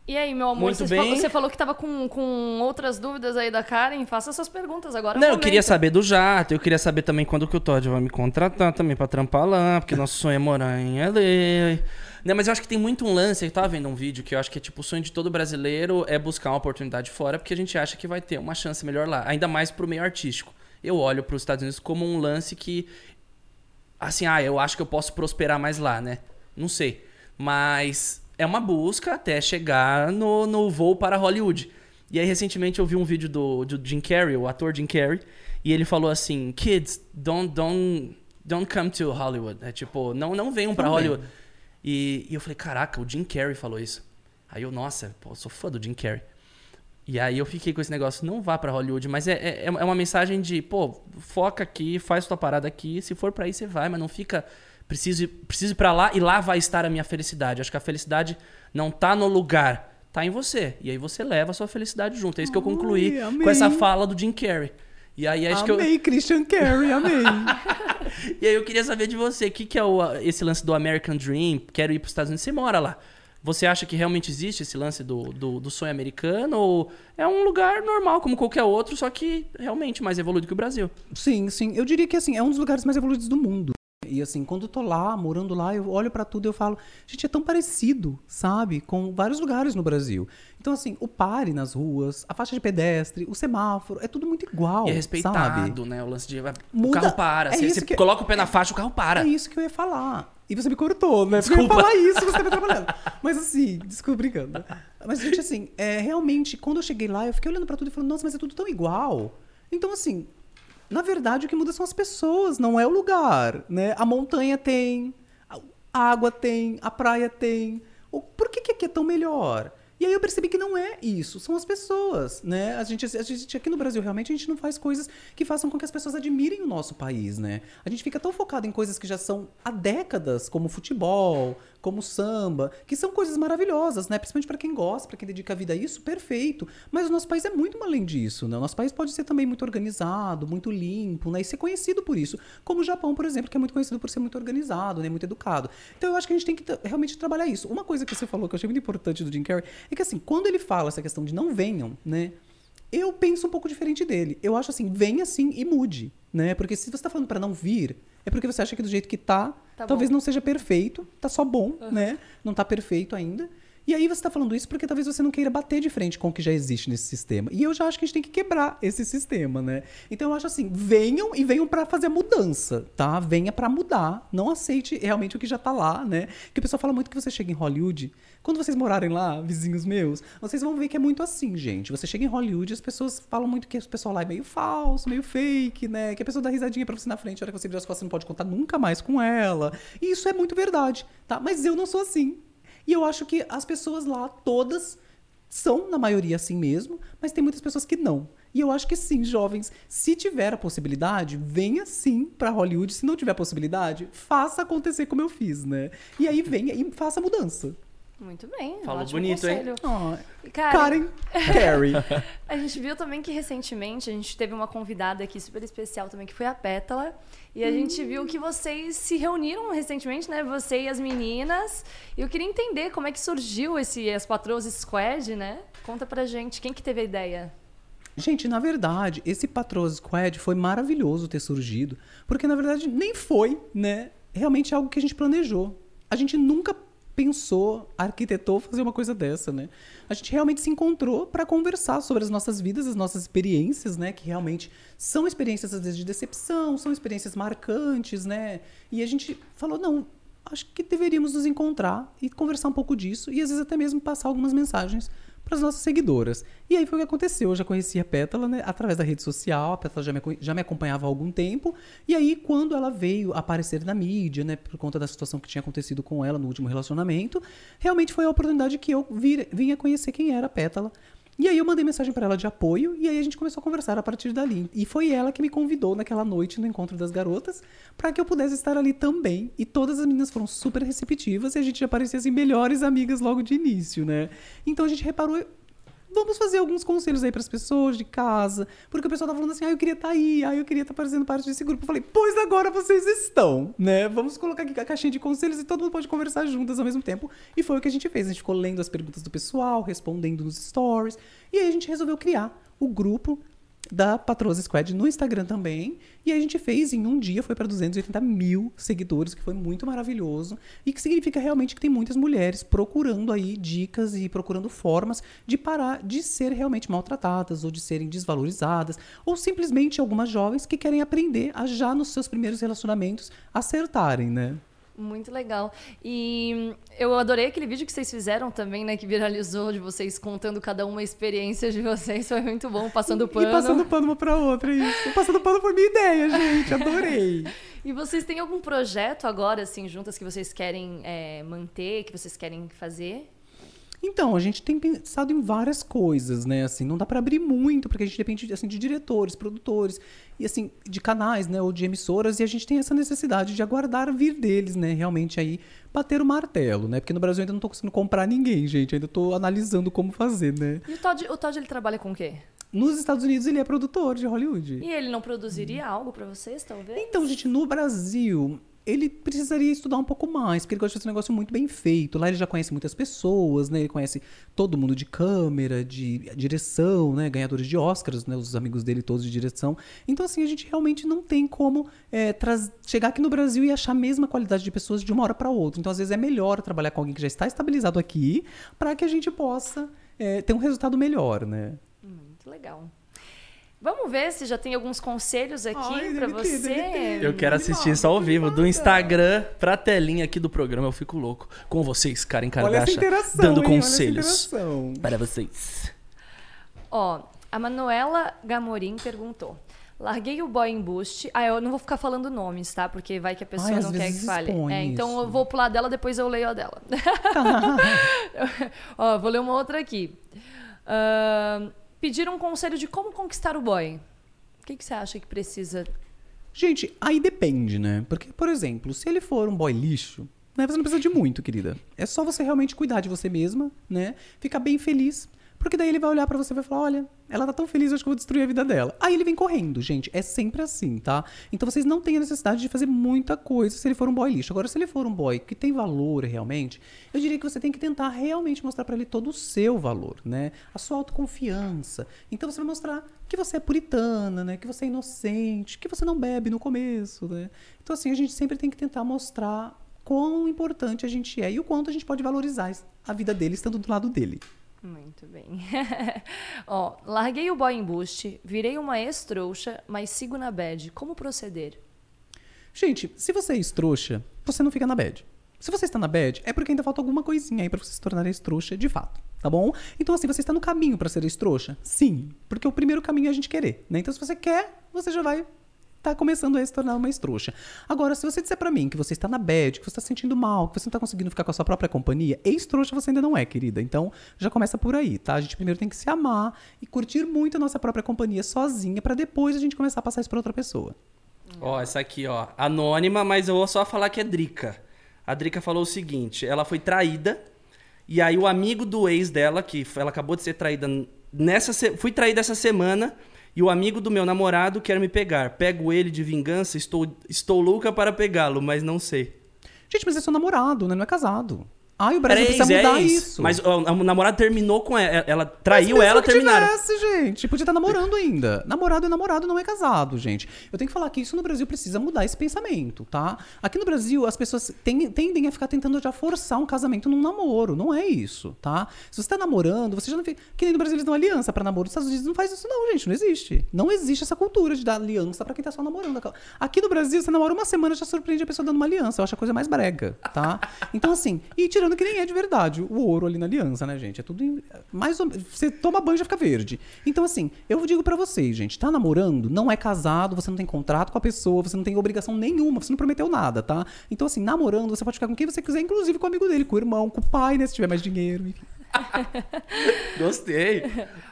E aí, meu amor, Muito você, bem. falou, você falou que tava com, com outras dúvidas aí da Karen. Faça suas perguntas agora. é Não, eu momento. queria saber do jato, eu queria saber também quando que o Todd vai me contratar também pra trampar lá, porque nosso sonho é morar em LA. Não, mas eu acho que tem muito um lance, eu tava vendo um vídeo que eu acho que é tipo o sonho de todo brasileiro é buscar uma oportunidade fora, porque a gente acha que vai ter uma chance melhor lá, ainda mais pro meio artístico. Eu olho para os Estados Unidos como um lance que assim, ah, eu acho que eu posso prosperar mais lá, né? Não sei. Mas é uma busca até chegar no, no voo para Hollywood. E aí, recentemente, eu vi um vídeo do, do Jim Carrey, o ator Jim Carrey, e ele falou assim: Kids, don't, don't, don't come to Hollywood. É tipo, não, não venham para Hollywood. E, e eu falei: caraca, o Jim Carrey falou isso. Aí eu, nossa, pô, eu sou fã do Jim Carrey. E aí eu fiquei com esse negócio, não vá pra Hollywood, mas é, é, é uma mensagem de, pô, foca aqui, faz tua parada aqui, se for pra aí você vai, mas não fica, preciso, ir- preciso ir pra lá e lá vai estar a minha felicidade. Acho que a felicidade não tá no lugar, tá em você. E aí você leva a sua felicidade junto. É isso que eu concluí Ai, com essa fala do Jim Carrey. E aí acho que eu, amei Christian Carey, amei. [LAUGHS] e aí eu queria saber de você, o que, que é o, esse lance do American Dream? Quero ir para os Estados Unidos, você mora lá. Você acha que realmente existe esse lance do, do, do sonho americano? Ou é um lugar normal, como qualquer outro, só que realmente mais evoluído que o Brasil? Sim, sim. Eu diria que assim, é um dos lugares mais evoluídos do mundo. E assim, quando eu tô lá, morando lá, eu olho pra tudo e eu falo, gente, é tão parecido, sabe? Com vários lugares no Brasil. Então, assim, o pare nas ruas, a faixa de pedestre, o semáforo, é tudo muito igual. e é sabe? respeitado, né? O lance de. O Muda- carro para. é você você que- coloca o pé na faixa, o carro para. É isso que eu ia falar. E você me cortou, né? Porque eu ia Desculpa. falar isso, você tá trabalhando. Mas assim, desculpa, brincando. Mas, gente, assim, é, realmente, quando eu cheguei lá, eu fiquei olhando pra tudo e falando, nossa, mas é tudo tão igual. Então, assim, na verdade, o que muda são as pessoas, não é o lugar, né? A montanha tem, a água tem, a praia tem. Por que, que aqui é tão melhor? E aí eu percebi que não é isso, são as pessoas, né? A gente, a gente aqui no Brasil realmente a gente não faz coisas que façam com que as pessoas admirem o nosso país, né? A gente fica tão focado em coisas que já são há décadas, como futebol, como samba, que são coisas maravilhosas, né? Principalmente para quem gosta, para quem dedica a vida a isso, perfeito. Mas o nosso país é muito além disso, né? O nosso país pode ser também muito organizado, muito limpo, né? E ser conhecido por isso, como o Japão, por exemplo, que é muito conhecido por ser muito organizado, né? Muito educado. Então eu acho que a gente tem que realmente trabalhar isso. Uma coisa que você falou que eu achei muito importante do Jim Carrey é que assim, quando ele fala essa questão de não venham, né? Eu penso um pouco diferente dele. Eu acho assim, venha sim e mude, né? Porque se você tá falando para não vir, é porque você acha que do jeito que tá, Tá talvez bom. não seja perfeito, tá só bom, né? Não tá perfeito ainda. E aí você tá falando isso porque talvez você não queira bater de frente com o que já existe nesse sistema. E eu já acho que a gente tem que quebrar esse sistema, né? Então eu acho assim, venham e venham para fazer a mudança, tá? Venha para mudar, não aceite realmente o que já tá lá, né? Que o pessoal fala muito que você chega em Hollywood, quando vocês morarem lá, vizinhos meus, vocês vão ver que é muito assim, gente. Você chega em Hollywood, as pessoas falam muito que o pessoal lá é meio falso, meio fake, né? Que a pessoa dá risadinha pra você na frente, a hora que você vira as costas, você não pode contar nunca mais com ela. E isso é muito verdade, tá? Mas eu não sou assim. E eu acho que as pessoas lá, todas, são, na maioria, assim mesmo, mas tem muitas pessoas que não. E eu acho que sim, jovens, se tiver a possibilidade, venha sim pra Hollywood. Se não tiver a possibilidade, faça acontecer como eu fiz, né? E aí venha e faça a mudança. Muito bem. Falou bonito, hein? conselho. E, Cara, Karen Carey. [LAUGHS] A gente viu também que recentemente a gente teve uma convidada aqui super especial também, que foi a Pétala. E a gente viu que vocês se reuniram recentemente, né? Você e as meninas. E eu queria entender como é que surgiu esse As Patroas Squad, né? Conta pra gente, quem que teve a ideia? Gente, na verdade, esse Patroa Squad foi maravilhoso ter surgido, porque na verdade nem foi, né? Realmente algo que a gente planejou. A gente nunca pensou, arquitetou fazer uma coisa dessa, né? A gente realmente se encontrou para conversar sobre as nossas vidas, as nossas experiências, né? Que realmente são experiências às vezes de decepção, são experiências marcantes, né? E a gente falou, não, acho que deveríamos nos encontrar e conversar um pouco disso e às vezes até mesmo passar algumas mensagens para as nossas seguidoras. E aí foi o que aconteceu. Eu já conhecia a Pétala, né, através da rede social. A Pétala já me, já me acompanhava há algum tempo. E aí, quando ela veio aparecer na mídia, né, por conta da situação que tinha acontecido com ela no último relacionamento, realmente foi a oportunidade que eu vir, vinha conhecer quem era a Pétala. E aí eu mandei mensagem para ela de apoio e aí a gente começou a conversar a partir dali. E foi ela que me convidou naquela noite no encontro das garotas para que eu pudesse estar ali também. E todas as meninas foram super receptivas e a gente já parecia assim melhores amigas logo de início, né? Então a gente reparou Vamos fazer alguns conselhos aí para as pessoas de casa, porque o pessoal tá falando assim: "Ah, eu queria estar aí, ah, eu queria estar fazendo parte desse grupo". Eu falei: "Pois agora vocês estão, né? Vamos colocar aqui a caixinha de conselhos e todo mundo pode conversar juntas ao mesmo tempo". E foi o que a gente fez. A gente ficou lendo as perguntas do pessoal, respondendo nos stories, e aí a gente resolveu criar o grupo da Patroas Squad no Instagram também. E a gente fez em um dia, foi para 280 mil seguidores, que foi muito maravilhoso. E que significa realmente que tem muitas mulheres procurando aí dicas e procurando formas de parar de ser realmente maltratadas ou de serem desvalorizadas. Ou simplesmente algumas jovens que querem aprender a já nos seus primeiros relacionamentos acertarem, né? Muito legal. E eu adorei aquele vídeo que vocês fizeram também, né? Que viralizou de vocês contando cada uma a experiência de vocês. Foi muito bom, passando pano. E passando pano uma pra outra, isso. Passando pano foi minha ideia, gente. Adorei. [LAUGHS] E vocês têm algum projeto agora, assim, juntas que vocês querem é, manter, que vocês querem fazer? Então, a gente tem pensado em várias coisas, né? Assim, não dá para abrir muito, porque a gente depende assim, de diretores, produtores, e assim, de canais, né? Ou de emissoras, e a gente tem essa necessidade de aguardar vir deles, né? Realmente aí, bater o martelo, né? Porque no Brasil eu ainda não tô conseguindo comprar ninguém, gente. Ainda tô analisando como fazer, né? E o Todd, o Todd ele trabalha com o quê? Nos Estados Unidos ele é produtor de Hollywood. E ele não produziria algo para vocês, talvez? Então, gente, no Brasil, ele precisaria estudar um pouco mais, porque ele gosta de fazer um negócio muito bem feito. Lá ele já conhece muitas pessoas, né? Ele conhece todo mundo de câmera, de direção, né? Ganhadores de Oscars, né? Os amigos dele todos de direção. Então, assim, a gente realmente não tem como é, chegar aqui no Brasil e achar a mesma qualidade de pessoas de uma hora para outra. Então, às vezes, é melhor trabalhar com alguém que já está estabilizado aqui, para que a gente possa é, ter um resultado melhor, né? Muito legal. Vamos ver se já tem alguns conselhos aqui para você. ter. Eu quero assistir isso ao vivo, do Instagram pra telinha aqui do programa. Eu fico louco com vocês, Karen Olha essa Kardashian, interação, dando hein? Olha essa conselhos interação. para vocês. Ó, a Manuela Gamorim perguntou. Larguei o boy embuste. Ah, eu não vou ficar falando nomes, tá? Porque vai que a pessoa Ai, não quer que fale. É, então isso. eu vou pular dela, depois eu leio a dela. [LAUGHS] [LAUGHS] Ó, vou ler uma outra aqui. Ahn, pediram um conselho de como conquistar o boy. O que, que você acha que precisa? Gente, aí depende, né? Porque, por exemplo, se ele for um boy lixo, né, você não precisa de muito, querida. É só você realmente cuidar de você mesma, né? Ficar bem feliz. Porque daí ele vai olhar pra você e vai falar: olha, ela tá tão feliz, eu acho que eu vou destruir a vida dela. Aí ele vem correndo, gente. É sempre assim, tá? Então vocês não têm a necessidade de fazer muita coisa se ele for um boy lixo. Agora, se ele for um boy que tem valor realmente, eu diria que você tem que tentar realmente mostrar pra ele todo o seu valor, né? A sua autoconfiança. Então você vai mostrar que você é puritana, né? Que você é inocente, que você não bebe no começo, né? Então, assim, a gente sempre tem que tentar mostrar quão importante a gente é e o quanto a gente pode valorizar a vida dele estando do lado dele. Muito bem. [LAUGHS] Ó, larguei o boy embuste, virei uma ex-trouxa, mas sigo na bad. Como proceder? Gente, se você é ex-trouxa, você não fica na bad. Se você está na bad, é porque ainda falta alguma coisinha aí pra você se tornar ex-trouxa de fato, tá bom? Então, assim, você está no caminho pra ser ex-trouxa? Sim, porque o primeiro caminho é a gente querer, né? Então, se você quer, você já vai tá começando a se tornar uma ex-trouxa. Agora, se você disser pra mim que você está na bad, que você está se sentindo mal, que você não tá conseguindo ficar com a sua própria companhia, ex-trouxa você ainda não é, querida. Então, já começa por aí, tá? A gente primeiro tem que se amar e curtir muito a nossa própria companhia sozinha pra depois a gente começar a passar isso pra outra pessoa. Ó, essa aqui, ó. Anônima, mas eu vou só falar que é Drica. A Drica falou o seguinte: ela foi traída. E aí o amigo do ex dela, que ela acabou de ser traída nessa. se- Fui traída essa semana. E o amigo do meu namorado quer me pegar. Pego ele de vingança, estou, estou louca para pegá-lo, mas não sei. Gente, mas é seu namorado, né? Não é casado. Ai, o Brasil precisa é mudar ex. isso. Mas ó, o namorado terminou com ela. Ela traiu Mas ela, que terminaram. Tivesse, gente. Podia estar namorando ainda. Namorado é namorado, não é casado, gente. Eu tenho que falar que isso no Brasil precisa mudar esse pensamento, tá? Aqui no Brasil, as pessoas ten- tendem a ficar tentando já forçar um casamento num namoro. Não é isso, tá? Se você tá namorando, você já não fica. Que nem no Brasil eles dão aliança pra namoro. Nos Estados Unidos não faz isso, não, gente. Não existe. Não existe essa cultura de dar aliança pra quem tá só namorando. Aqui no Brasil, você namora uma semana já surpreende a pessoa dando uma aliança. Eu acho a coisa mais brega, tá? Então, assim, e tirando que nem é de verdade o ouro ali na aliança, né, gente? É tudo. em- Mais ou... Você toma banho e já fica verde. Então, assim, eu digo pra vocês, gente, tá namorando, não é casado, você não tem contrato com a pessoa, você não tem obrigação nenhuma, você não prometeu nada, tá? Então, assim, namorando, você pode ficar com quem você quiser, inclusive com o amigo dele, com o irmão, com o pai, né? Se tiver mais dinheiro, enfim. [LAUGHS] Gostei.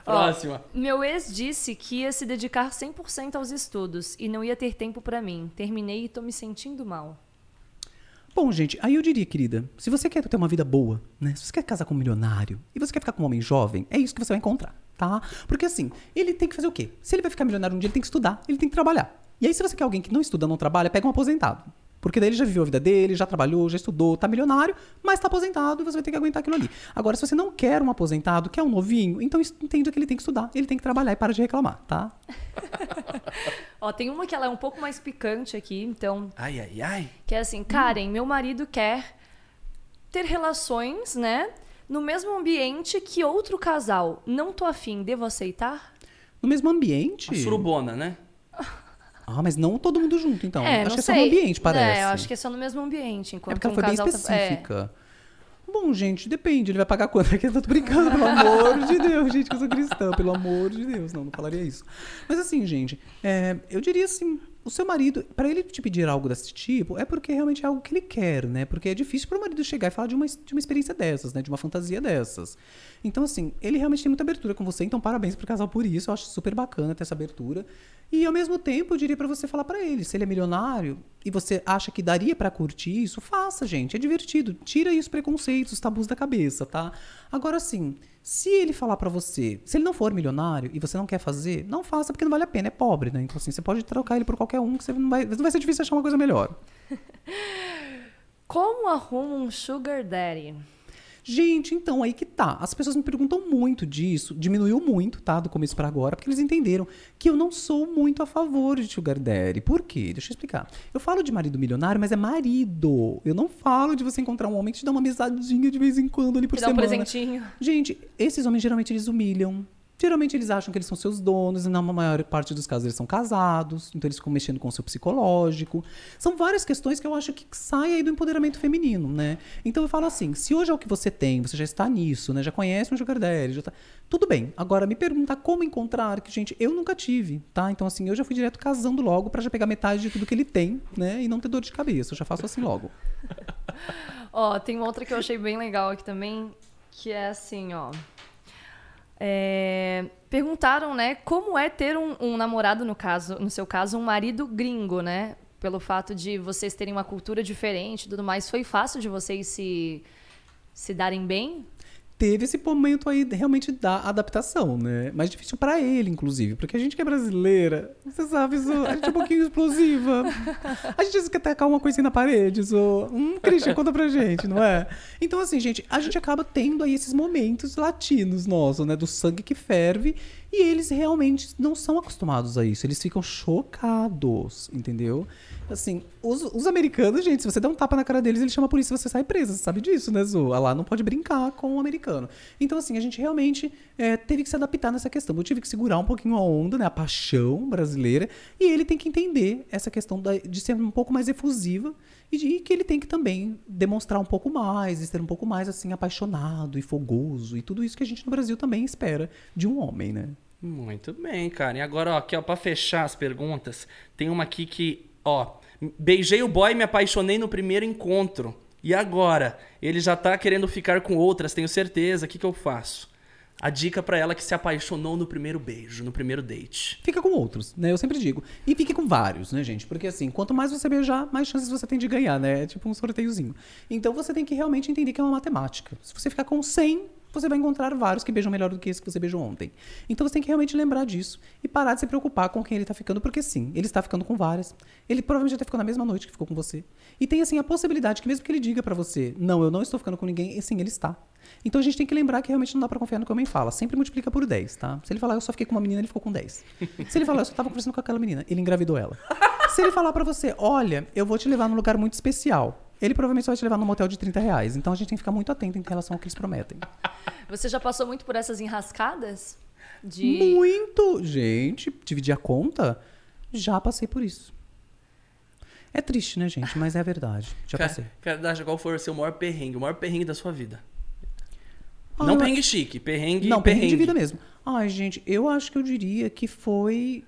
Próxima. Meu ex disse que ia se dedicar 100% aos estudos e não ia ter tempo pra mim. Terminei e tô me sentindo mal. Bom, gente, aí eu diria, querida, se você quer ter uma vida boa, né? Se você quer casar com um milionário e você quer ficar com um homem jovem, é isso que você vai encontrar, tá? Porque assim, ele tem que fazer o quê? Se ele vai ficar milionário um dia, ele tem que estudar, ele tem que trabalhar. E aí, se você quer alguém que não estuda, não trabalha, pega um aposentado. Porque daí ele já viveu a vida dele, já trabalhou, já estudou, tá milionário, mas tá aposentado e você vai ter que aguentar aquilo ali. Agora, se você não quer um aposentado, quer um novinho, então entenda que ele tem que estudar, ele tem que trabalhar e para de reclamar, tá? [LAUGHS] Ó, tem uma que ela é um pouco mais picante aqui, então, Ai, ai, ai. que é assim, Karen, meu marido quer ter relações, né, no mesmo ambiente que outro casal. Não tô afim, devo aceitar? No mesmo ambiente. A surubona, né? Ah, mas não todo mundo junto, então. é, acho não que é só sei. no ambiente, parece. É, eu acho que é só no mesmo ambiente, É enquanto porque ela um foi bem tá- específica. Bom, gente, depende. Ele vai pagar quanto? [LAUGHS] Aqui eu tô brincando, pelo amor de Deus, gente, que eu sou cristã, pelo amor de Deus. Não, não falaria isso. Mas assim, gente, é, eu diria assim: o seu marido, pra ele te pedir algo desse tipo, é porque realmente é algo que ele quer, né? Porque é difícil pro marido chegar e falar de uma, de uma experiência dessas, né? De uma fantasia dessas. Então, assim, ele realmente tem muita abertura com você, então parabéns pro casal por isso. Eu acho super bacana ter essa abertura. E ao mesmo tempo, eu diria pra você falar pra ele, se ele é milionário e você acha que daria pra curtir isso, faça, gente, é divertido. Tira aí os preconceitos, os tabus da cabeça, tá? Agora sim, se ele falar pra você, se ele não for milionário e você não quer fazer, não faça porque não vale a pena, é pobre, né? Então assim, você pode trocar ele por qualquer um que você não vai, não vai ser difícil achar uma coisa melhor. [LAUGHS] Como arruma um sugar daddy? Gente, então aí que tá. As pessoas me perguntam muito disso. Diminuiu muito, tá? Do começo pra agora, porque eles entenderam que eu não sou muito a favor de sugar daddy. Por quê? Deixa eu explicar. Eu falo de marido milionário, mas é marido. Eu não falo de você encontrar um homem que te dá uma mesadinha de vez em quando ali por Te dá um semana. presentinho. Gente, esses homens geralmente eles humilham. Geralmente eles acham que eles são seus donos, e na maior parte dos casos eles são casados, então eles ficam mexendo com o seu psicológico. São várias questões que eu acho que saem aí do empoderamento feminino, né? Então eu falo assim, se hoje é o que você tem, você já está nisso, né? Já conhece um sugar daddy, já tá... Tudo bem. Agora, me perguntar como encontrar, que, gente, eu nunca tive, tá? Então, assim, eu já fui direto casando logo pra já pegar metade de tudo que ele tem, né? E não ter dor de cabeça. Eu já faço assim logo. [LAUGHS] Ó, tem outra que eu achei bem legal aqui também, que é assim, ó. É, perguntaram, né, como é ter um, um namorado, no caso, no seu caso, um marido gringo, né? Pelo fato de vocês terem uma cultura diferente e tudo mais. Foi fácil de vocês se, se darem bem? Teve esse momento aí realmente da adaptação, né? Mais difícil pra ele, inclusive, porque a gente que é brasileira, você sabe, Zo, a gente é um pouquinho explosiva. A gente quer tacar uma coisinha na parede, Zo. Hum, Christian, conta pra gente, não é? Então, assim, gente, a gente acaba tendo aí esses momentos latinos nossos, né? Do sangue que ferve. E eles realmente não são acostumados a isso. Eles ficam chocados, entendeu? Assim, os, os americanos, gente, se você der um tapa na cara deles, eles chamam a polícia e você sai presa. Você sabe disso, né, Zu? Lá não pode brincar com o americano. Então, assim, a gente realmente é, teve que se adaptar nessa questão. Eu tive que segurar um pouquinho a onda, né? A paixão brasileira. E ele tem que entender essa questão da- de ser um pouco mais efusiva e de que ele tem que também demonstrar um pouco mais, e ser um pouco mais, assim, apaixonado e fogoso. E tudo isso que a gente no Brasil também espera de um homem, né? Muito bem, cara. E agora, ó, aqui, ó, pra fechar as perguntas, tem uma aqui que, ó, beijei o boy e me apaixonei no primeiro encontro. E agora? Ele já tá querendo ficar com outras, tenho certeza. O que, que eu faço? A dica pra ela que se apaixonou no primeiro beijo, no primeiro date. Fica com outros, né? Eu sempre digo. E fique com vários, né, gente? Porque assim, quanto mais você beijar, mais chances você tem de ganhar, né? É tipo um sorteiozinho. Então você tem que realmente entender que é uma matemática. Se você ficar com 100, você vai encontrar vários que beijam melhor do que esse que você beijou ontem. Então você tem que realmente lembrar disso e parar de se preocupar com quem ele tá ficando, porque sim, ele está ficando com várias. Ele provavelmente até ficou na mesma noite que ficou com você. E tem assim a possibilidade que mesmo que ele diga pra você, não, eu não estou ficando com ninguém, sim, ele está. Então a gente tem que lembrar que realmente não dá pra confiar no que o homem fala. Sempre multiplica por 10, tá? Se ele falar, eu só fiquei com uma menina, ele ficou com 10. Se ele falar, eu só tava conversando com aquela menina, ele engravidou ela. Se ele falar pra você, olha, eu vou te levar num lugar muito especial, ele provavelmente só vai te levar num motel de 30 reais. Então a gente tem que ficar muito atento em relação ao que eles prometem. [LAUGHS] Você já passou muito por essas enrascadas? De... Muito! Gente, dividir a conta? Já passei por isso. É triste, né, gente? Mas é a verdade. Já Cara, passei. cara, Dasha, qual foi o seu maior perrengue? O maior perrengue da sua vida? Ah, não eu- perrengue chique, perrengue Não, perrengue de vida mesmo. Ai, gente, eu acho que eu diria que foi.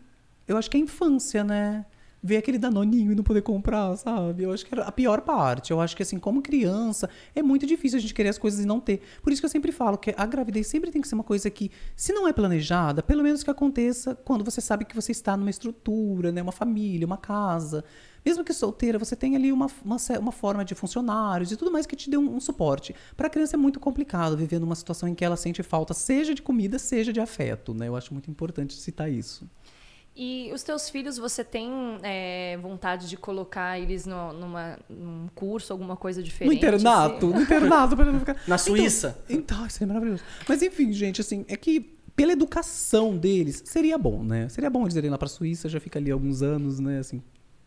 Eu acho que é a infância, né? Ver aquele danoninho e não poder comprar, sabe? Eu acho que era a pior parte. Eu acho que, assim, como criança, é muito difícil a gente querer as coisas e não ter. Por isso que eu sempre falo que a gravidez sempre tem que ser uma coisa que, se não é planejada, pelo menos que aconteça quando você sabe que você está numa estrutura, né? Uma família, uma casa. Mesmo que solteira, você tem ali uma, uma, uma forma de funcionários e tudo mais que te dê um, um suporte. Para a criança é muito complicado viver numa situação em que ela sente falta, seja de comida, seja de afeto, né? Eu acho muito importante citar isso. E os teus filhos, você tem é, vontade de colocar eles no, numa, num curso, alguma coisa No diferente? internato, assim? no internato, pra não ficar. Na Suíça. Então, isso é maravilhoso. Mas enfim, gente, assim, é que pela educação deles, seria bom, né? Seria bom eles irem lá pra Suíça, já fica ali alguns anos, né? Assim,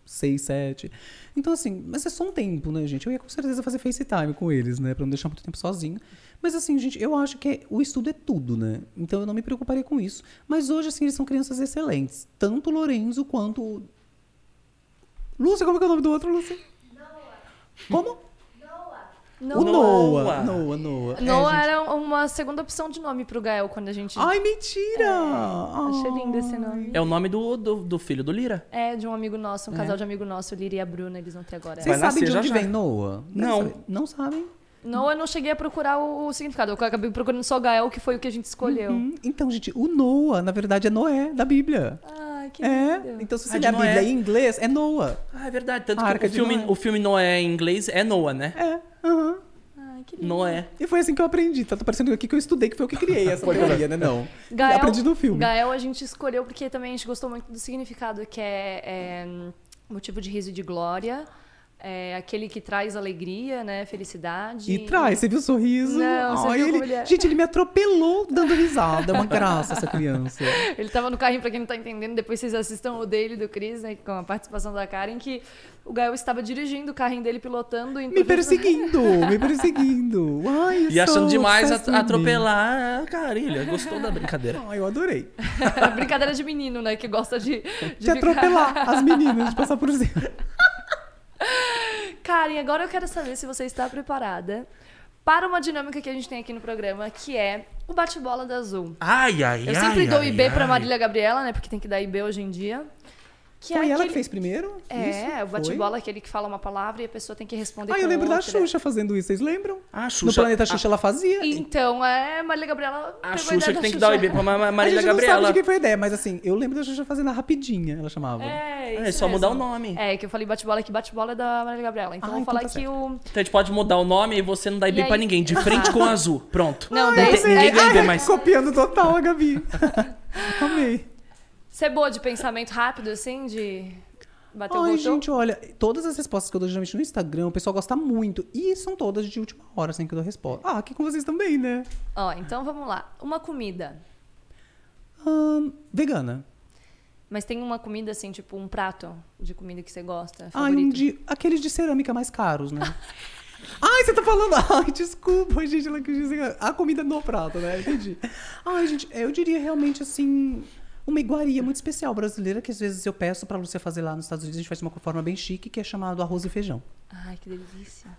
seis, sete. Então, assim, mas é só um tempo, né, gente? Eu ia com certeza fazer FaceTime com eles, né? Pra não deixar muito tempo sozinho. Mas, assim, gente, eu acho que é- o estudo é tudo, né? Então eu não me preocuparia com isso. Mas hoje, assim, eles são crianças excelentes. Tanto o Lorenzo quanto o. Lúcia, como é que é o nome do outro, Lúcia? Como? Não. O Noah. Noah. Noah, Noah. É, Noah gente. era uma segunda opção de nome pro Gael quando a gente. Ai, mentira! Achei lindo esse nome. É o nome do, do, do filho do Lira. É, de um amigo nosso, um casal de amigo nosso, o Liri e a Bruna, eles vão ter agora. Vocês sabem de já onde já. vem Noah? Não. Não sabem? Noah eu não cheguei a procurar o, o significado. Eu acabei procurando só Gael, que foi o que a gente escolheu. Hum, então, gente, o Noah, na verdade, é Noé, da Bíblia. Ai, que É. lindo. Então, se você Ah, ler a Bíblia em inglês, é Noah. Ah, é verdade. Tanto A que o filme, Noé. o filme Noé em inglês é Noah, né? É. aham. Ai, que lindo. Noé. E foi assim que eu aprendi. Tá parecendo aqui que eu estudei, que foi eu que criei essa teoria, né? Não. Gael, aprendi no filme. Gael a gente escolheu porque também a gente gostou muito do significado, que é, é, motivo de riso e de glória. É aquele que traz alegria, né? Felicidade. E traz, você viu o sorriso? Não, você Ai, viu ele... como ele é? Gente, ele me atropelou dando risada. É uma graça essa criança. [LAUGHS] Ele tava no carrinho, pra quem não tá entendendo, depois vocês assistam o dele do Chris, né? Com a participação da Karen, que o Gael estava dirigindo o carrinho dele, pilotando. indo Me perseguindo, me perseguindo. Ai, E achando demais atropelar a Carilha. Gostou da brincadeira. Ai, eu adorei. [LAUGHS] Brincadeira de menino, né? Que gosta de. De ficar- atropelar as meninas, de passar por cima. [LAUGHS] Karen, agora eu quero saber se você está preparada para uma dinâmica que a gente tem aqui no programa, que é o bate-bola da Azul. Ai, ai, Eu ai. sempre dou ai, IB ai. pra Marília Gabriela, né? Porque tem que dar IB hoje em dia. Que Foi é ela aquele- que fez primeiro? É, Isso? o bate-bola é aquele que fala uma palavra e a pessoa tem que responder Ah, com eu lembro da outra. Xuxa fazendo isso, vocês lembram? Ah, No Xuxa. Planeta Xuxa ela fazia. Então, é, Marília Gabriela A, a Xuxa que da tem que Xuxa. dar o IB pra Ma- Ma- a Marília gente não Gabriela. sabe de quem foi a ideia, mas assim, eu lembro da Xuxa fazendo a rapidinha, ela chamava. É, É isso só mudar o mesmo. nome. É, que eu falei bate-bola aqui, bate-bola é da Marília Gabriela. Então Ah, eu vou então falar tá aqui certo. o. Então a gente pode mudar o nome e você não dá IB E pra aí- ninguém. De frente com o [LAUGHS] azul. Pronto. Não, Não daí ninguém ganha IB mais. Copiando total a Gabi. [LAUGHS] Amei. Você é boa de pensamento rápido, assim, de bater o Ai, gente, olha, todas as respostas que eu dou geralmente no Instagram, o pessoal gosta muito. E são todas de última hora, assim, que eu dou resposta. Ah, aqui com vocês também, né? Ó, então vamos lá. Uma comida. Ahn, vegana. Mas tem uma comida, assim, tipo um prato de comida que você gosta, Ai, favorito? um de, aqueles de cerâmica mais caros, né? [LAUGHS] Ai, você tá falando. [LAUGHS] Ai, desculpa, gente. Ela quis dizer a comida no prato, né? Entendi. Ai, gente, eu diria realmente assim. Uma iguaria muito especial brasileira que às vezes eu peço pra Lúcia fazer lá nos Estados Unidos. A gente faz de uma forma bem chique, que é chamado arroz e feijão. Ai, que delícia.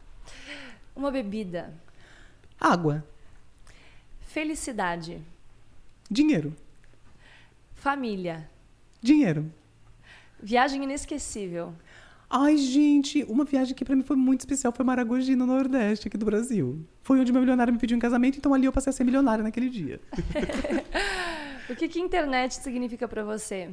Uma bebida. Água. Felicidade. Dinheiro. Família. Dinheiro. Viagem inesquecível. Ai, gente, uma viagem que pra mim foi muito especial foi Maragogi, no Nordeste, aqui do Brasil. Foi onde meu milionário me pediu em casamento, então ali eu passei a ser milionária naquele dia. [LAUGHS] O que que internet significa pra você?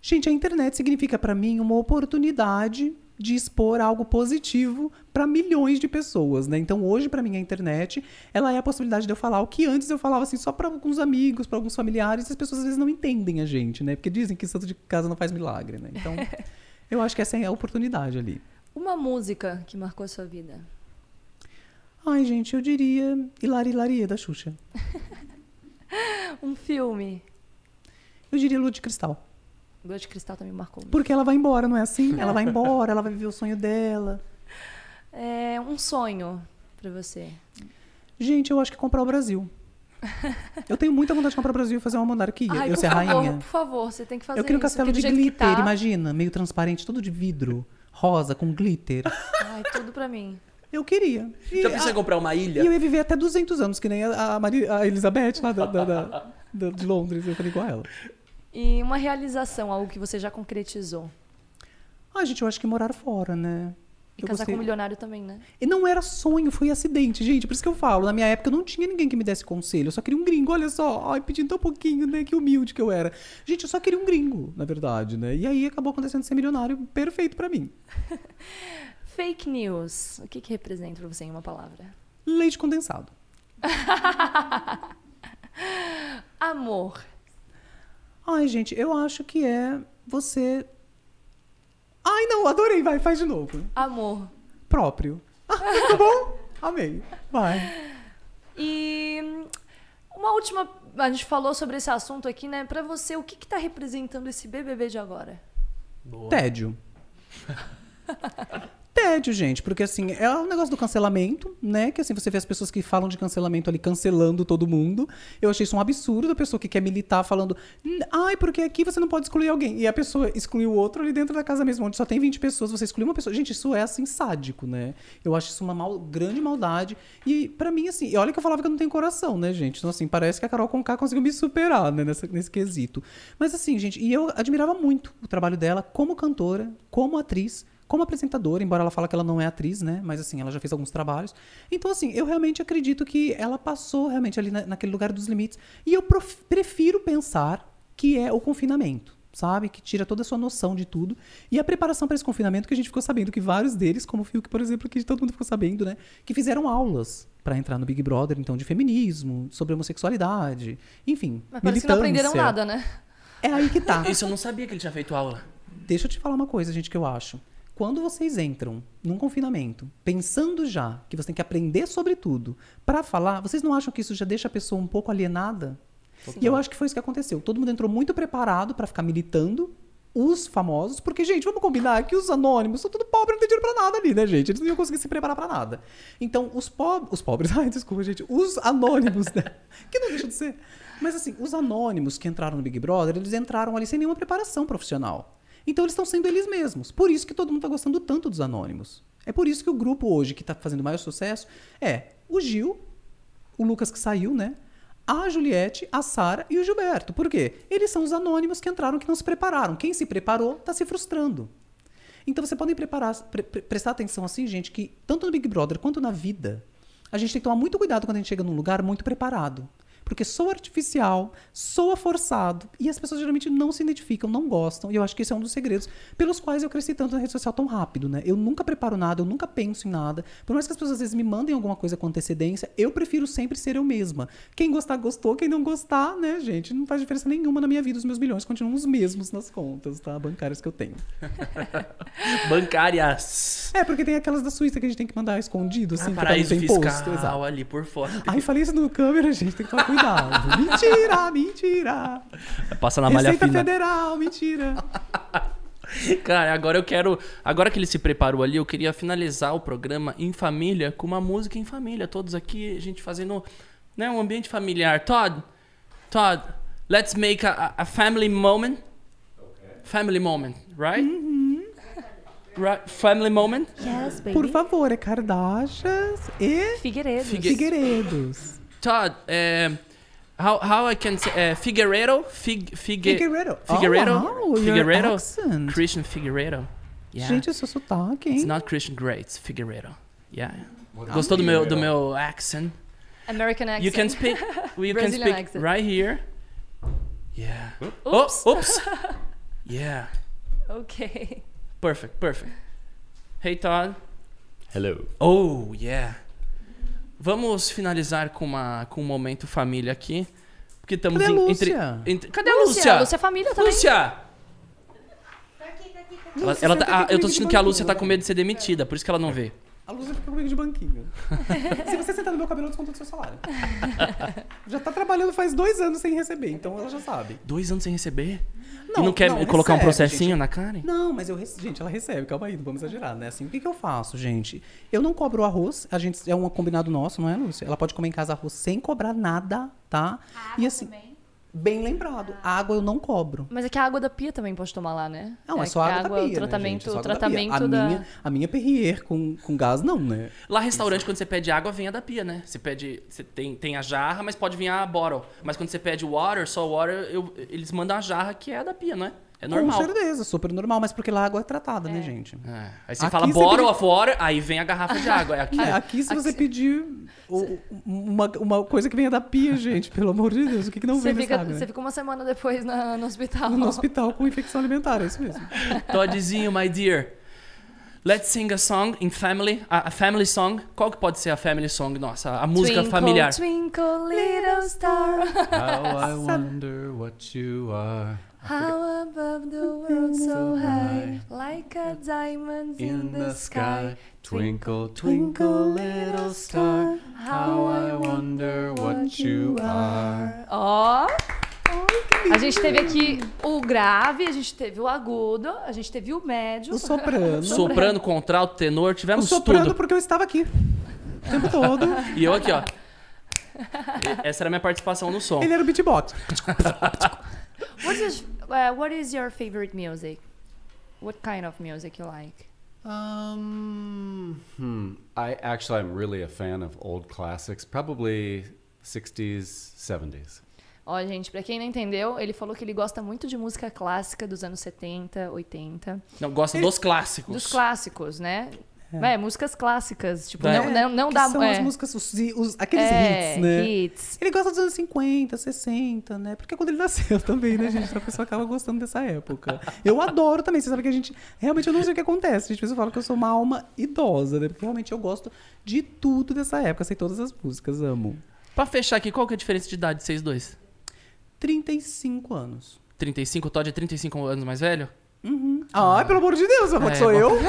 Gente, a internet significa pra mim uma oportunidade de expor algo positivo pra milhões de pessoas, né? Então, hoje pra mim a internet, ela é a possibilidade de eu falar o que antes eu falava assim só pra alguns amigos, pra alguns familiares, e as pessoas às vezes não entendem a gente, né? Porque dizem que santo de casa não faz milagre, né? Então, [LAUGHS] eu acho que essa é a oportunidade ali. Uma música que marcou a sua vida. Ai, gente, eu diria Hilari Hilaria da Xuxa. [LAUGHS] [LAUGHS] Um filme. Eu diria Lua de Cristal. Lua de Cristal também marcou muito. Porque ela vai embora, não é assim? Ela vai embora, ela vai viver o sonho dela. [LAUGHS] É um sonho pra você. Gente, eu acho que comprar o Brasil. Eu tenho muita vontade de comprar o Brasil e fazer uma monarquia. Ai, eu ser favor, rainha. por favor, você tem que fazer Eu queria um castelo de glitter, tá- imagina, meio transparente, todo de vidro, rosa, com glitter. Ai, tudo pra mim. Eu queria. E, Já pensou em comprar uma ilha? e eu ia viver até 200 anos, que nem a, a, Mari- a Elizabeth lá da, da- da- da- de Londres. Eu falei igual a ela. E uma realização, algo que você já concretizou. Ah, gente, eu acho que morar fora, né? E Eu casar gostei- com um milionário também, né? E não era sonho, foi acidente, gente. Por isso que eu falo. Na minha época não tinha ninguém que me desse conselho. Eu só queria um gringo. Olha só, ai, pedindo tão pouquinho, né? Que humilde que eu era. Gente, eu só queria um gringo, na verdade, né? E aí acabou acontecendo ser milionário perfeito pra mim. [LAUGHS] Fake news. O que, que representa pra você em uma palavra? Leite condensado. [LAUGHS] Amor. Ai, gente, eu acho que é você. Ai, não, adorei, vai, faz de novo. Amor. Próprio. [LAUGHS] Ah, tá bom? Amei. Vai. E uma última. A gente falou sobre esse assunto aqui, né? Pra você, o que, que tá representando esse BBB de agora? Boa. Tédio. [LAUGHS] Tédio, gente, porque assim, é o negócio do cancelamento, né? Que assim, você vê as pessoas que falam de cancelamento ali cancelando todo mundo. Eu achei isso um absurdo a pessoa que quer militar falando, "Hum, ai, porque aqui você não pode excluir alguém. E a pessoa excluiu o outro ali dentro da casa mesmo, onde só tem 20 pessoas, você exclui uma pessoa. Gente, isso é assim sádico, né? Eu acho isso uma mal- grande maldade. E pra mim, assim, olha que eu falava que eu não tenho coração, né, gente? Então, assim, parece que a Carol Conká conseguiu me superar, né, nessa- nesse quesito. Mas assim, gente, e eu admirava muito o trabalho dela como cantora, como atriz como apresentadora, embora ela fale que ela não é atriz, né? Mas assim, ela já fez alguns trabalhos. Então, assim, eu realmente acredito que ela passou realmente ali na- naquele lugar dos limites. E eu prof- prefiro pensar que é o confinamento. Sabe? Que tira toda a sua noção de tudo. E a preparação para esse confinamento, que a gente ficou sabendo que vários deles, como o Fiuk, por exemplo, que todo mundo ficou sabendo, né? Que fizeram aulas para entrar no Big Brother, então, de feminismo, sobre homossexualidade, enfim. Mas parece que não aprenderam nada, né? É aí que tá. Isso eu não sabia que ele tinha feito aula. Deixa eu te falar uma coisa, gente, que eu acho. Quando vocês entram num confinamento, pensando já que você tem que aprender sobre tudo pra falar, vocês não acham que isso já deixa a pessoa um pouco alienada? E eu acho que foi isso que aconteceu. Todo mundo entrou muito preparado pra ficar militando os famosos, porque, gente, vamos combinar que os anônimos são tudo pobre, não tem dinheiro pra nada ali, né, gente? Eles não iam conseguir se preparar pra nada. Então, os, po os pobres, [LAUGHS] ai, desculpa, gente, os anônimos, né? Que não deixa de ser. Mas, assim, os anônimos que entraram no Big Brother, eles entraram ali sem nenhuma preparação profissional. Então, eles estão sendo eles mesmos. Por isso que todo mundo tá gostando tanto dos anônimos. É por isso que o grupo hoje que tá fazendo maior sucesso é o Gil, o Lucas que saiu, né? A Juliette, a Sara e o Gilberto. Por quê? Eles são os anônimos que entraram que não se prepararam. Quem se preparou está se frustrando. Então você podem preparar, pre- pre- prestar atenção assim, gente, que tanto no Big Brother quanto na vida, a gente tem que tomar muito cuidado quando a gente chega num lugar muito preparado. Porque soa artificial, soa forçado, e as pessoas geralmente não se identificam, não gostam. E eu acho que esse é um dos segredos pelos quais eu cresci tanto na rede social tão rápido, né? Eu nunca preparo nada, eu nunca penso em nada. Por mais que as pessoas às vezes me mandem alguma coisa com antecedência, eu prefiro sempre ser eu mesma. Quem gostar, gostou. Quem não gostar, né, gente, não faz diferença nenhuma na minha vida. Os meus milhões continuam os mesmos nas contas, tá? Bancárias que eu tenho. [LAUGHS] Bancárias. É, porque tem aquelas da Suíça que a gente tem que mandar escondido, assim, Ah, pra não paraíso fiscal imposto. Exato. ali por fora. Ai, falei isso no câmera, gente, tem que tomar [LAUGHS] cuidado. mentira, mentira. Passa na malha Receita fina. Federal, mentira. Cara, agora eu quero. Agora que ele se preparou ali, eu queria finalizar o programa em família com uma música em família. Todos aqui, a gente fazendo né, um ambiente familiar. Todd, Todd, let's make a, a family moment. Family moment, right? Right, family moment. Yes, baby. Por favor, é Kardashians e Figueiredo. Figue- Figueiredos. Todd, um, how how I can say uh, Figueiredo, Fig, Figue, Figueiredo. Figueiredo, Oh, wow, your accent. Christian Figueiredo. Yeah. Gente, o seu sotaque, It's not Christian Grey, it's Figueiredo. Yeah. What Gostou do is meu, Figueiredo? do meu accent? American accent. You can speak. You can Brazilian speak accent. right here. Yeah. Oops. Oh, oops. [LAUGHS] yeah. Ok. Perfect. Perfect. Hey Todd. Hello. Oh yeah. Vamos finalizar com uma com um momento família aqui, porque estamos Cadê a em- entre, entre. Cadê a Lúcia, Lúcia? Lúcia é família também. Lúcia! Tá aqui, tá aqui, tá aqui. Ela, ela tá- aqui ah, eu tô sentindo que a Lúcia tá com medo de ser demitida, por isso que ela não vê. A Lúcia fica comigo de banquinho. [LAUGHS] Se você sentar no meu cabelo, eu desconto do seu salário. já tá trabalhando faz dois anos sem receber, então ela já sabe. Dois anos sem receber? Não, e não quer não, colocar um recebe, processinho gente. na Karen? Não, mas eu gente, ela recebe, calma aí, não vamos exagerar, né? Assim, o que, que eu faço, gente? Eu não cobro o arroz, a gente é um combinado nosso, não é, Lúcia? Ela pode comer em casa arroz sem cobrar nada, tá? A e água assim, também. Bem lembrado, a água eu não cobro. Mas é que a água da pia também pode tomar lá, né? Não, é, que só a água, da pia, o né, tratamento, gente? É só o água da pia. tratamento a da... Minha, a minha Perrier com, com gás, não, né? Lá restaurante, quando você pede água, vem a da pia, né? Você pede. Você tem, tem a jarra, mas pode vir a bottle. Mas quando você pede water, só water, eu- eles mandam a jarra que é a da pia, não é? É normal. Com certeza, super normal, mas porque lá a água é tratada, né, gente? É. Aí você Aqui fala você bottle pedi- water, aí vem a garrafa de água. É aqui. [LAUGHS] É, aqui, se você pedir uma, uma coisa que venha da pia, gente, pelo amor de Deus, o que, que não Você vem fica, água, né? você fica uma semana depois na- no hospital. No hospital com infecção alimentar, é isso mesmo. [LAUGHS] Todzinho, my dear. Let's sing a song in family. A, a family song. Qual que pode ser a family song nossa? A música Twinkle, familiar. Twinkle, little star, How I wonder what you are how above the world so high, like a diamond in the sky. Twinkle, twinkle, little star. How I wonder what you are. Ó. A gente teve aqui o grave, a gente teve o agudo, a gente teve o médio. O soprano. [LAUGHS] Soprano, contralto, tenor, O tivemos soprano tudo. porque eu estava aqui. O tempo todo. E eu aqui, ó. Essa era a minha participação no som. Ele era o beatbox. What is, uh, what is your favorite music? What kind of music you like? Um, hmm. I actually, I'm really a fan of old classics, probably 60s, 70s. Ó, gente, pra quem não entendeu, ele falou que ele gosta muito de música clássica dos anos 70, 80. Não, gosta dos clássicos. Dos clássicos, né? É, músicas clássicas. Tipo, É. não, não, não que dá... São é, as músicas, os, os- aqueles é, hits, né? hits. Ele gosta dos anos 50, 60, né? Porque quando ele nasceu [LAUGHS] também, né, gente? A pessoa acaba gostando dessa época. Eu adoro também. Você sabe que a gente. Realmente eu não sei o que acontece. Gente, eu falo que eu sou uma alma idosa, né? Porque realmente eu gosto de tudo dessa época. Sei todas as músicas, amo. Pra fechar aqui, qual que é a diferença de idade de vocês dois? 35 anos. 35, o Todd é 35 anos mais velho? Ai, pelo amor de Deus, É, é, sou eu? [LAUGHS]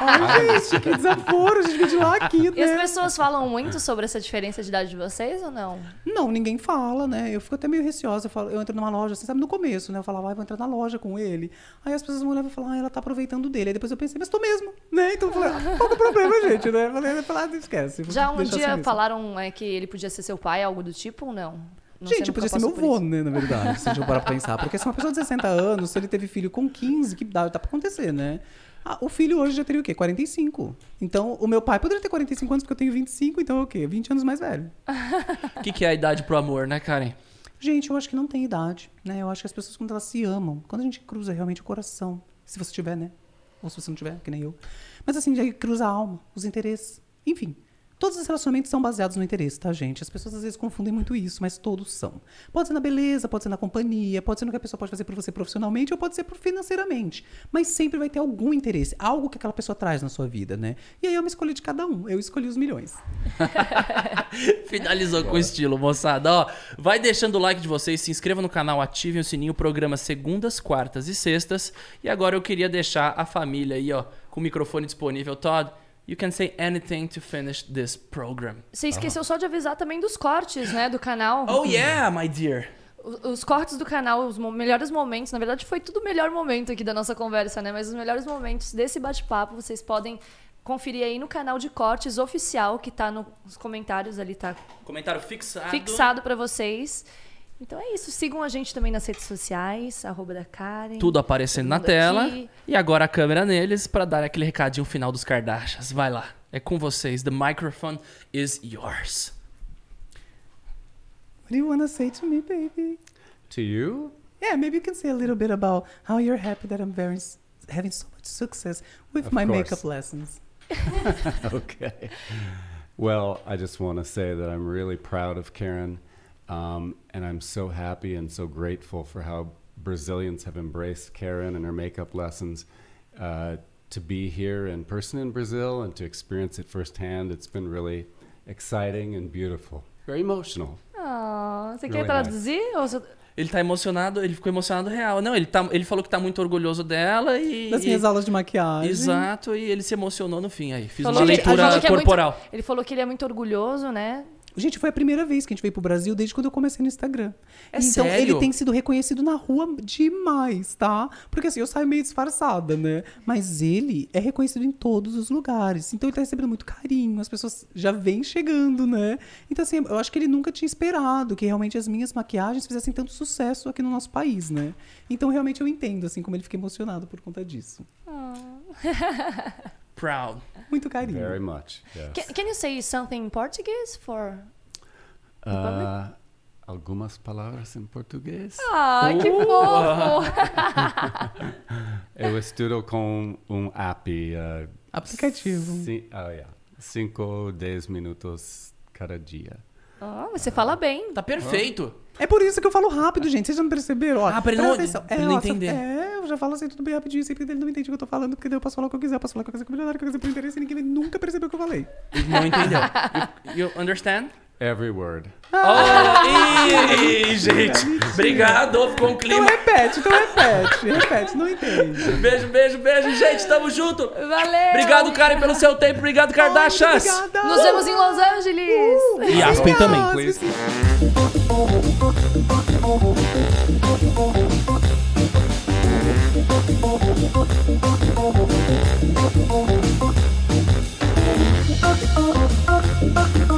Ai, gente, que desaforo, a gente veio de lá aqui, E as né? pessoas falam muito sobre essa diferença de idade de vocês ou não? Não, ninguém fala, né? Eu fico até meio receosa. Eu, falo, eu entro numa loja, você sabe, no começo, né? Eu falava, ai, vou entrar na loja com ele. Aí as pessoas vão olhar e falar, ah, ela tá aproveitando dele. Aí depois eu pensei, mas tô mesmo, né? Então eu falei, ah, qual que é o problema, gente, né? Eu falei, ah, esquece. Já um dia assim falaram é, que ele podia ser seu pai, algo do tipo ou não? Não Gente, nunca podia ser meu por vô, isso? né, na verdade, se a gente parar pra pensar. Porque se uma pessoa de 60 anos, se ele teve filho com 15, que dá, dá pra acontecer, né? Ah, o filho hoje já teria o quê? 45. Então, o meu pai poderia ter 45 anos, porque eu tenho 25, então é o quê? 20 anos mais velho. O [LAUGHS] que, que é a idade pro amor, né, Karen? Gente, eu acho que não tem idade, né? Eu acho que as pessoas, quando elas se amam, quando a gente cruza realmente o coração, se você tiver, né? Ou se você não tiver, que nem eu. Mas assim, aí cruza a alma, os interesses. Enfim, todos os relacionamentos são baseados no interesse, tá, gente? As pessoas às vezes confundem muito isso, mas todos são. Pode ser na beleza, pode ser na companhia, pode ser no que a pessoa pode fazer por você profissionalmente ou pode ser por financeiramente. Mas sempre vai ter algum interesse, algo que aquela pessoa traz na sua vida, né? E aí é uma escolha de cada um. Eu escolhi os milhões. [LAUGHS] Finalizou com estilo, moçada. Ó, vai deixando o like de vocês, se inscreva no canal, ativem o sininho, programa segundas, quartas e sextas. E agora eu queria deixar a família aí, ó, com o microfone disponível. Todd, you can say anything to finish this program. Você esqueceu só de avisar também dos cortes, né, do canal. Oh yeah, my dear. Os, cortes do canal, os melhores momentos, na verdade foi tudo o melhor momento aqui da nossa conversa, né? Mas os melhores momentos desse bate-papo vocês podem conferir aí no canal de cortes oficial que tá no- nos comentários ali, tá Comentário fixado. fixado pra vocês. Então é isso, sigam a gente também nas redes sociais, arroba da Karen. Tudo aparecendo na tela. aqui. E agora a câmera neles pra dar aquele recadinho final dos Kardashians. Vai lá. É com vocês. The microphone is yours. What do you wanna say to me, baby? To you? Yeah, maybe you can say a little bit about how you're happy that I'm very having so much success with Of my course. makeup lessons. [LAUGHS] okay. Well, I just want to say that I'm really proud of Karen, um, and I'm so happy and so grateful for how Brazilians have embraced Karen and her makeup lessons. Uh, to be here in person in Brazil and to experience it firsthand, it's been really exciting and beautiful. Very emotional. Ah, você quer Really traduzir? Ou você- Ele tá emocionado, ele ficou emocionado real. Não, ele, tá, ele falou que tá muito orgulhoso dela e. Das e- minhas aulas de maquiagem. Exato, e ele se emocionou no fim aí. Fiz Falou uma leitura que é muito- corporal. ele falou que ele é muito orgulhoso, né? Gente, foi a primeira vez que a gente veio pro Brasil desde quando eu comecei no Instagram. É então, sério? ele tem sido reconhecido na rua demais, tá? Porque assim, eu saio meio disfarçada, né? Mas ele é reconhecido em todos os lugares. Então ele tá recebendo muito carinho, as pessoas já vêm chegando, né? Então, assim, eu acho que ele nunca tinha esperado que realmente as minhas maquiagens fizessem tanto sucesso aqui no nosso país, né? Então, realmente eu entendo, assim, como ele fica emocionado por conta disso. [LAUGHS] Proud. Muito carinho. Very much. Yes. Can, can you say something in Portuguese for... Uh, algumas palavras em português. Ai, que fofo! [LAUGHS] Eu estudo com um app. Uh, Aplicativo. Ci- oh, yeah. Cinco, dez minutos cada dia. Ah, você fala bem. Tá perfeito. É por isso que eu falo rápido, gente. Vocês já não perceberam? Ó, Ah, pra ele não- atenção. É, ele ó, entender. É, eu já falo assim tudo bem rapidinho, sempre ele não entende o que eu tô falando, porque daí eu posso falar o que eu quiser, eu posso falar o que eu quiser com o milionário, o que eu quiser por interesse, e ninguém nunca percebeu o que eu falei. Ele Não entendeu. [LAUGHS] You, you understand? Every word. Oh, [LAUGHS] ih, gente. Obrigado, ficou um Então clima. repete, então repete, repete, não entende. Beijo, beijo, beijo, gente. Tamo junto. Valeu! Obrigado, Karen, pelo seu tempo. Obrigado, Kardashians. Obrigada. Nos vemos em Los Angeles! E Aspen também. Please. Thank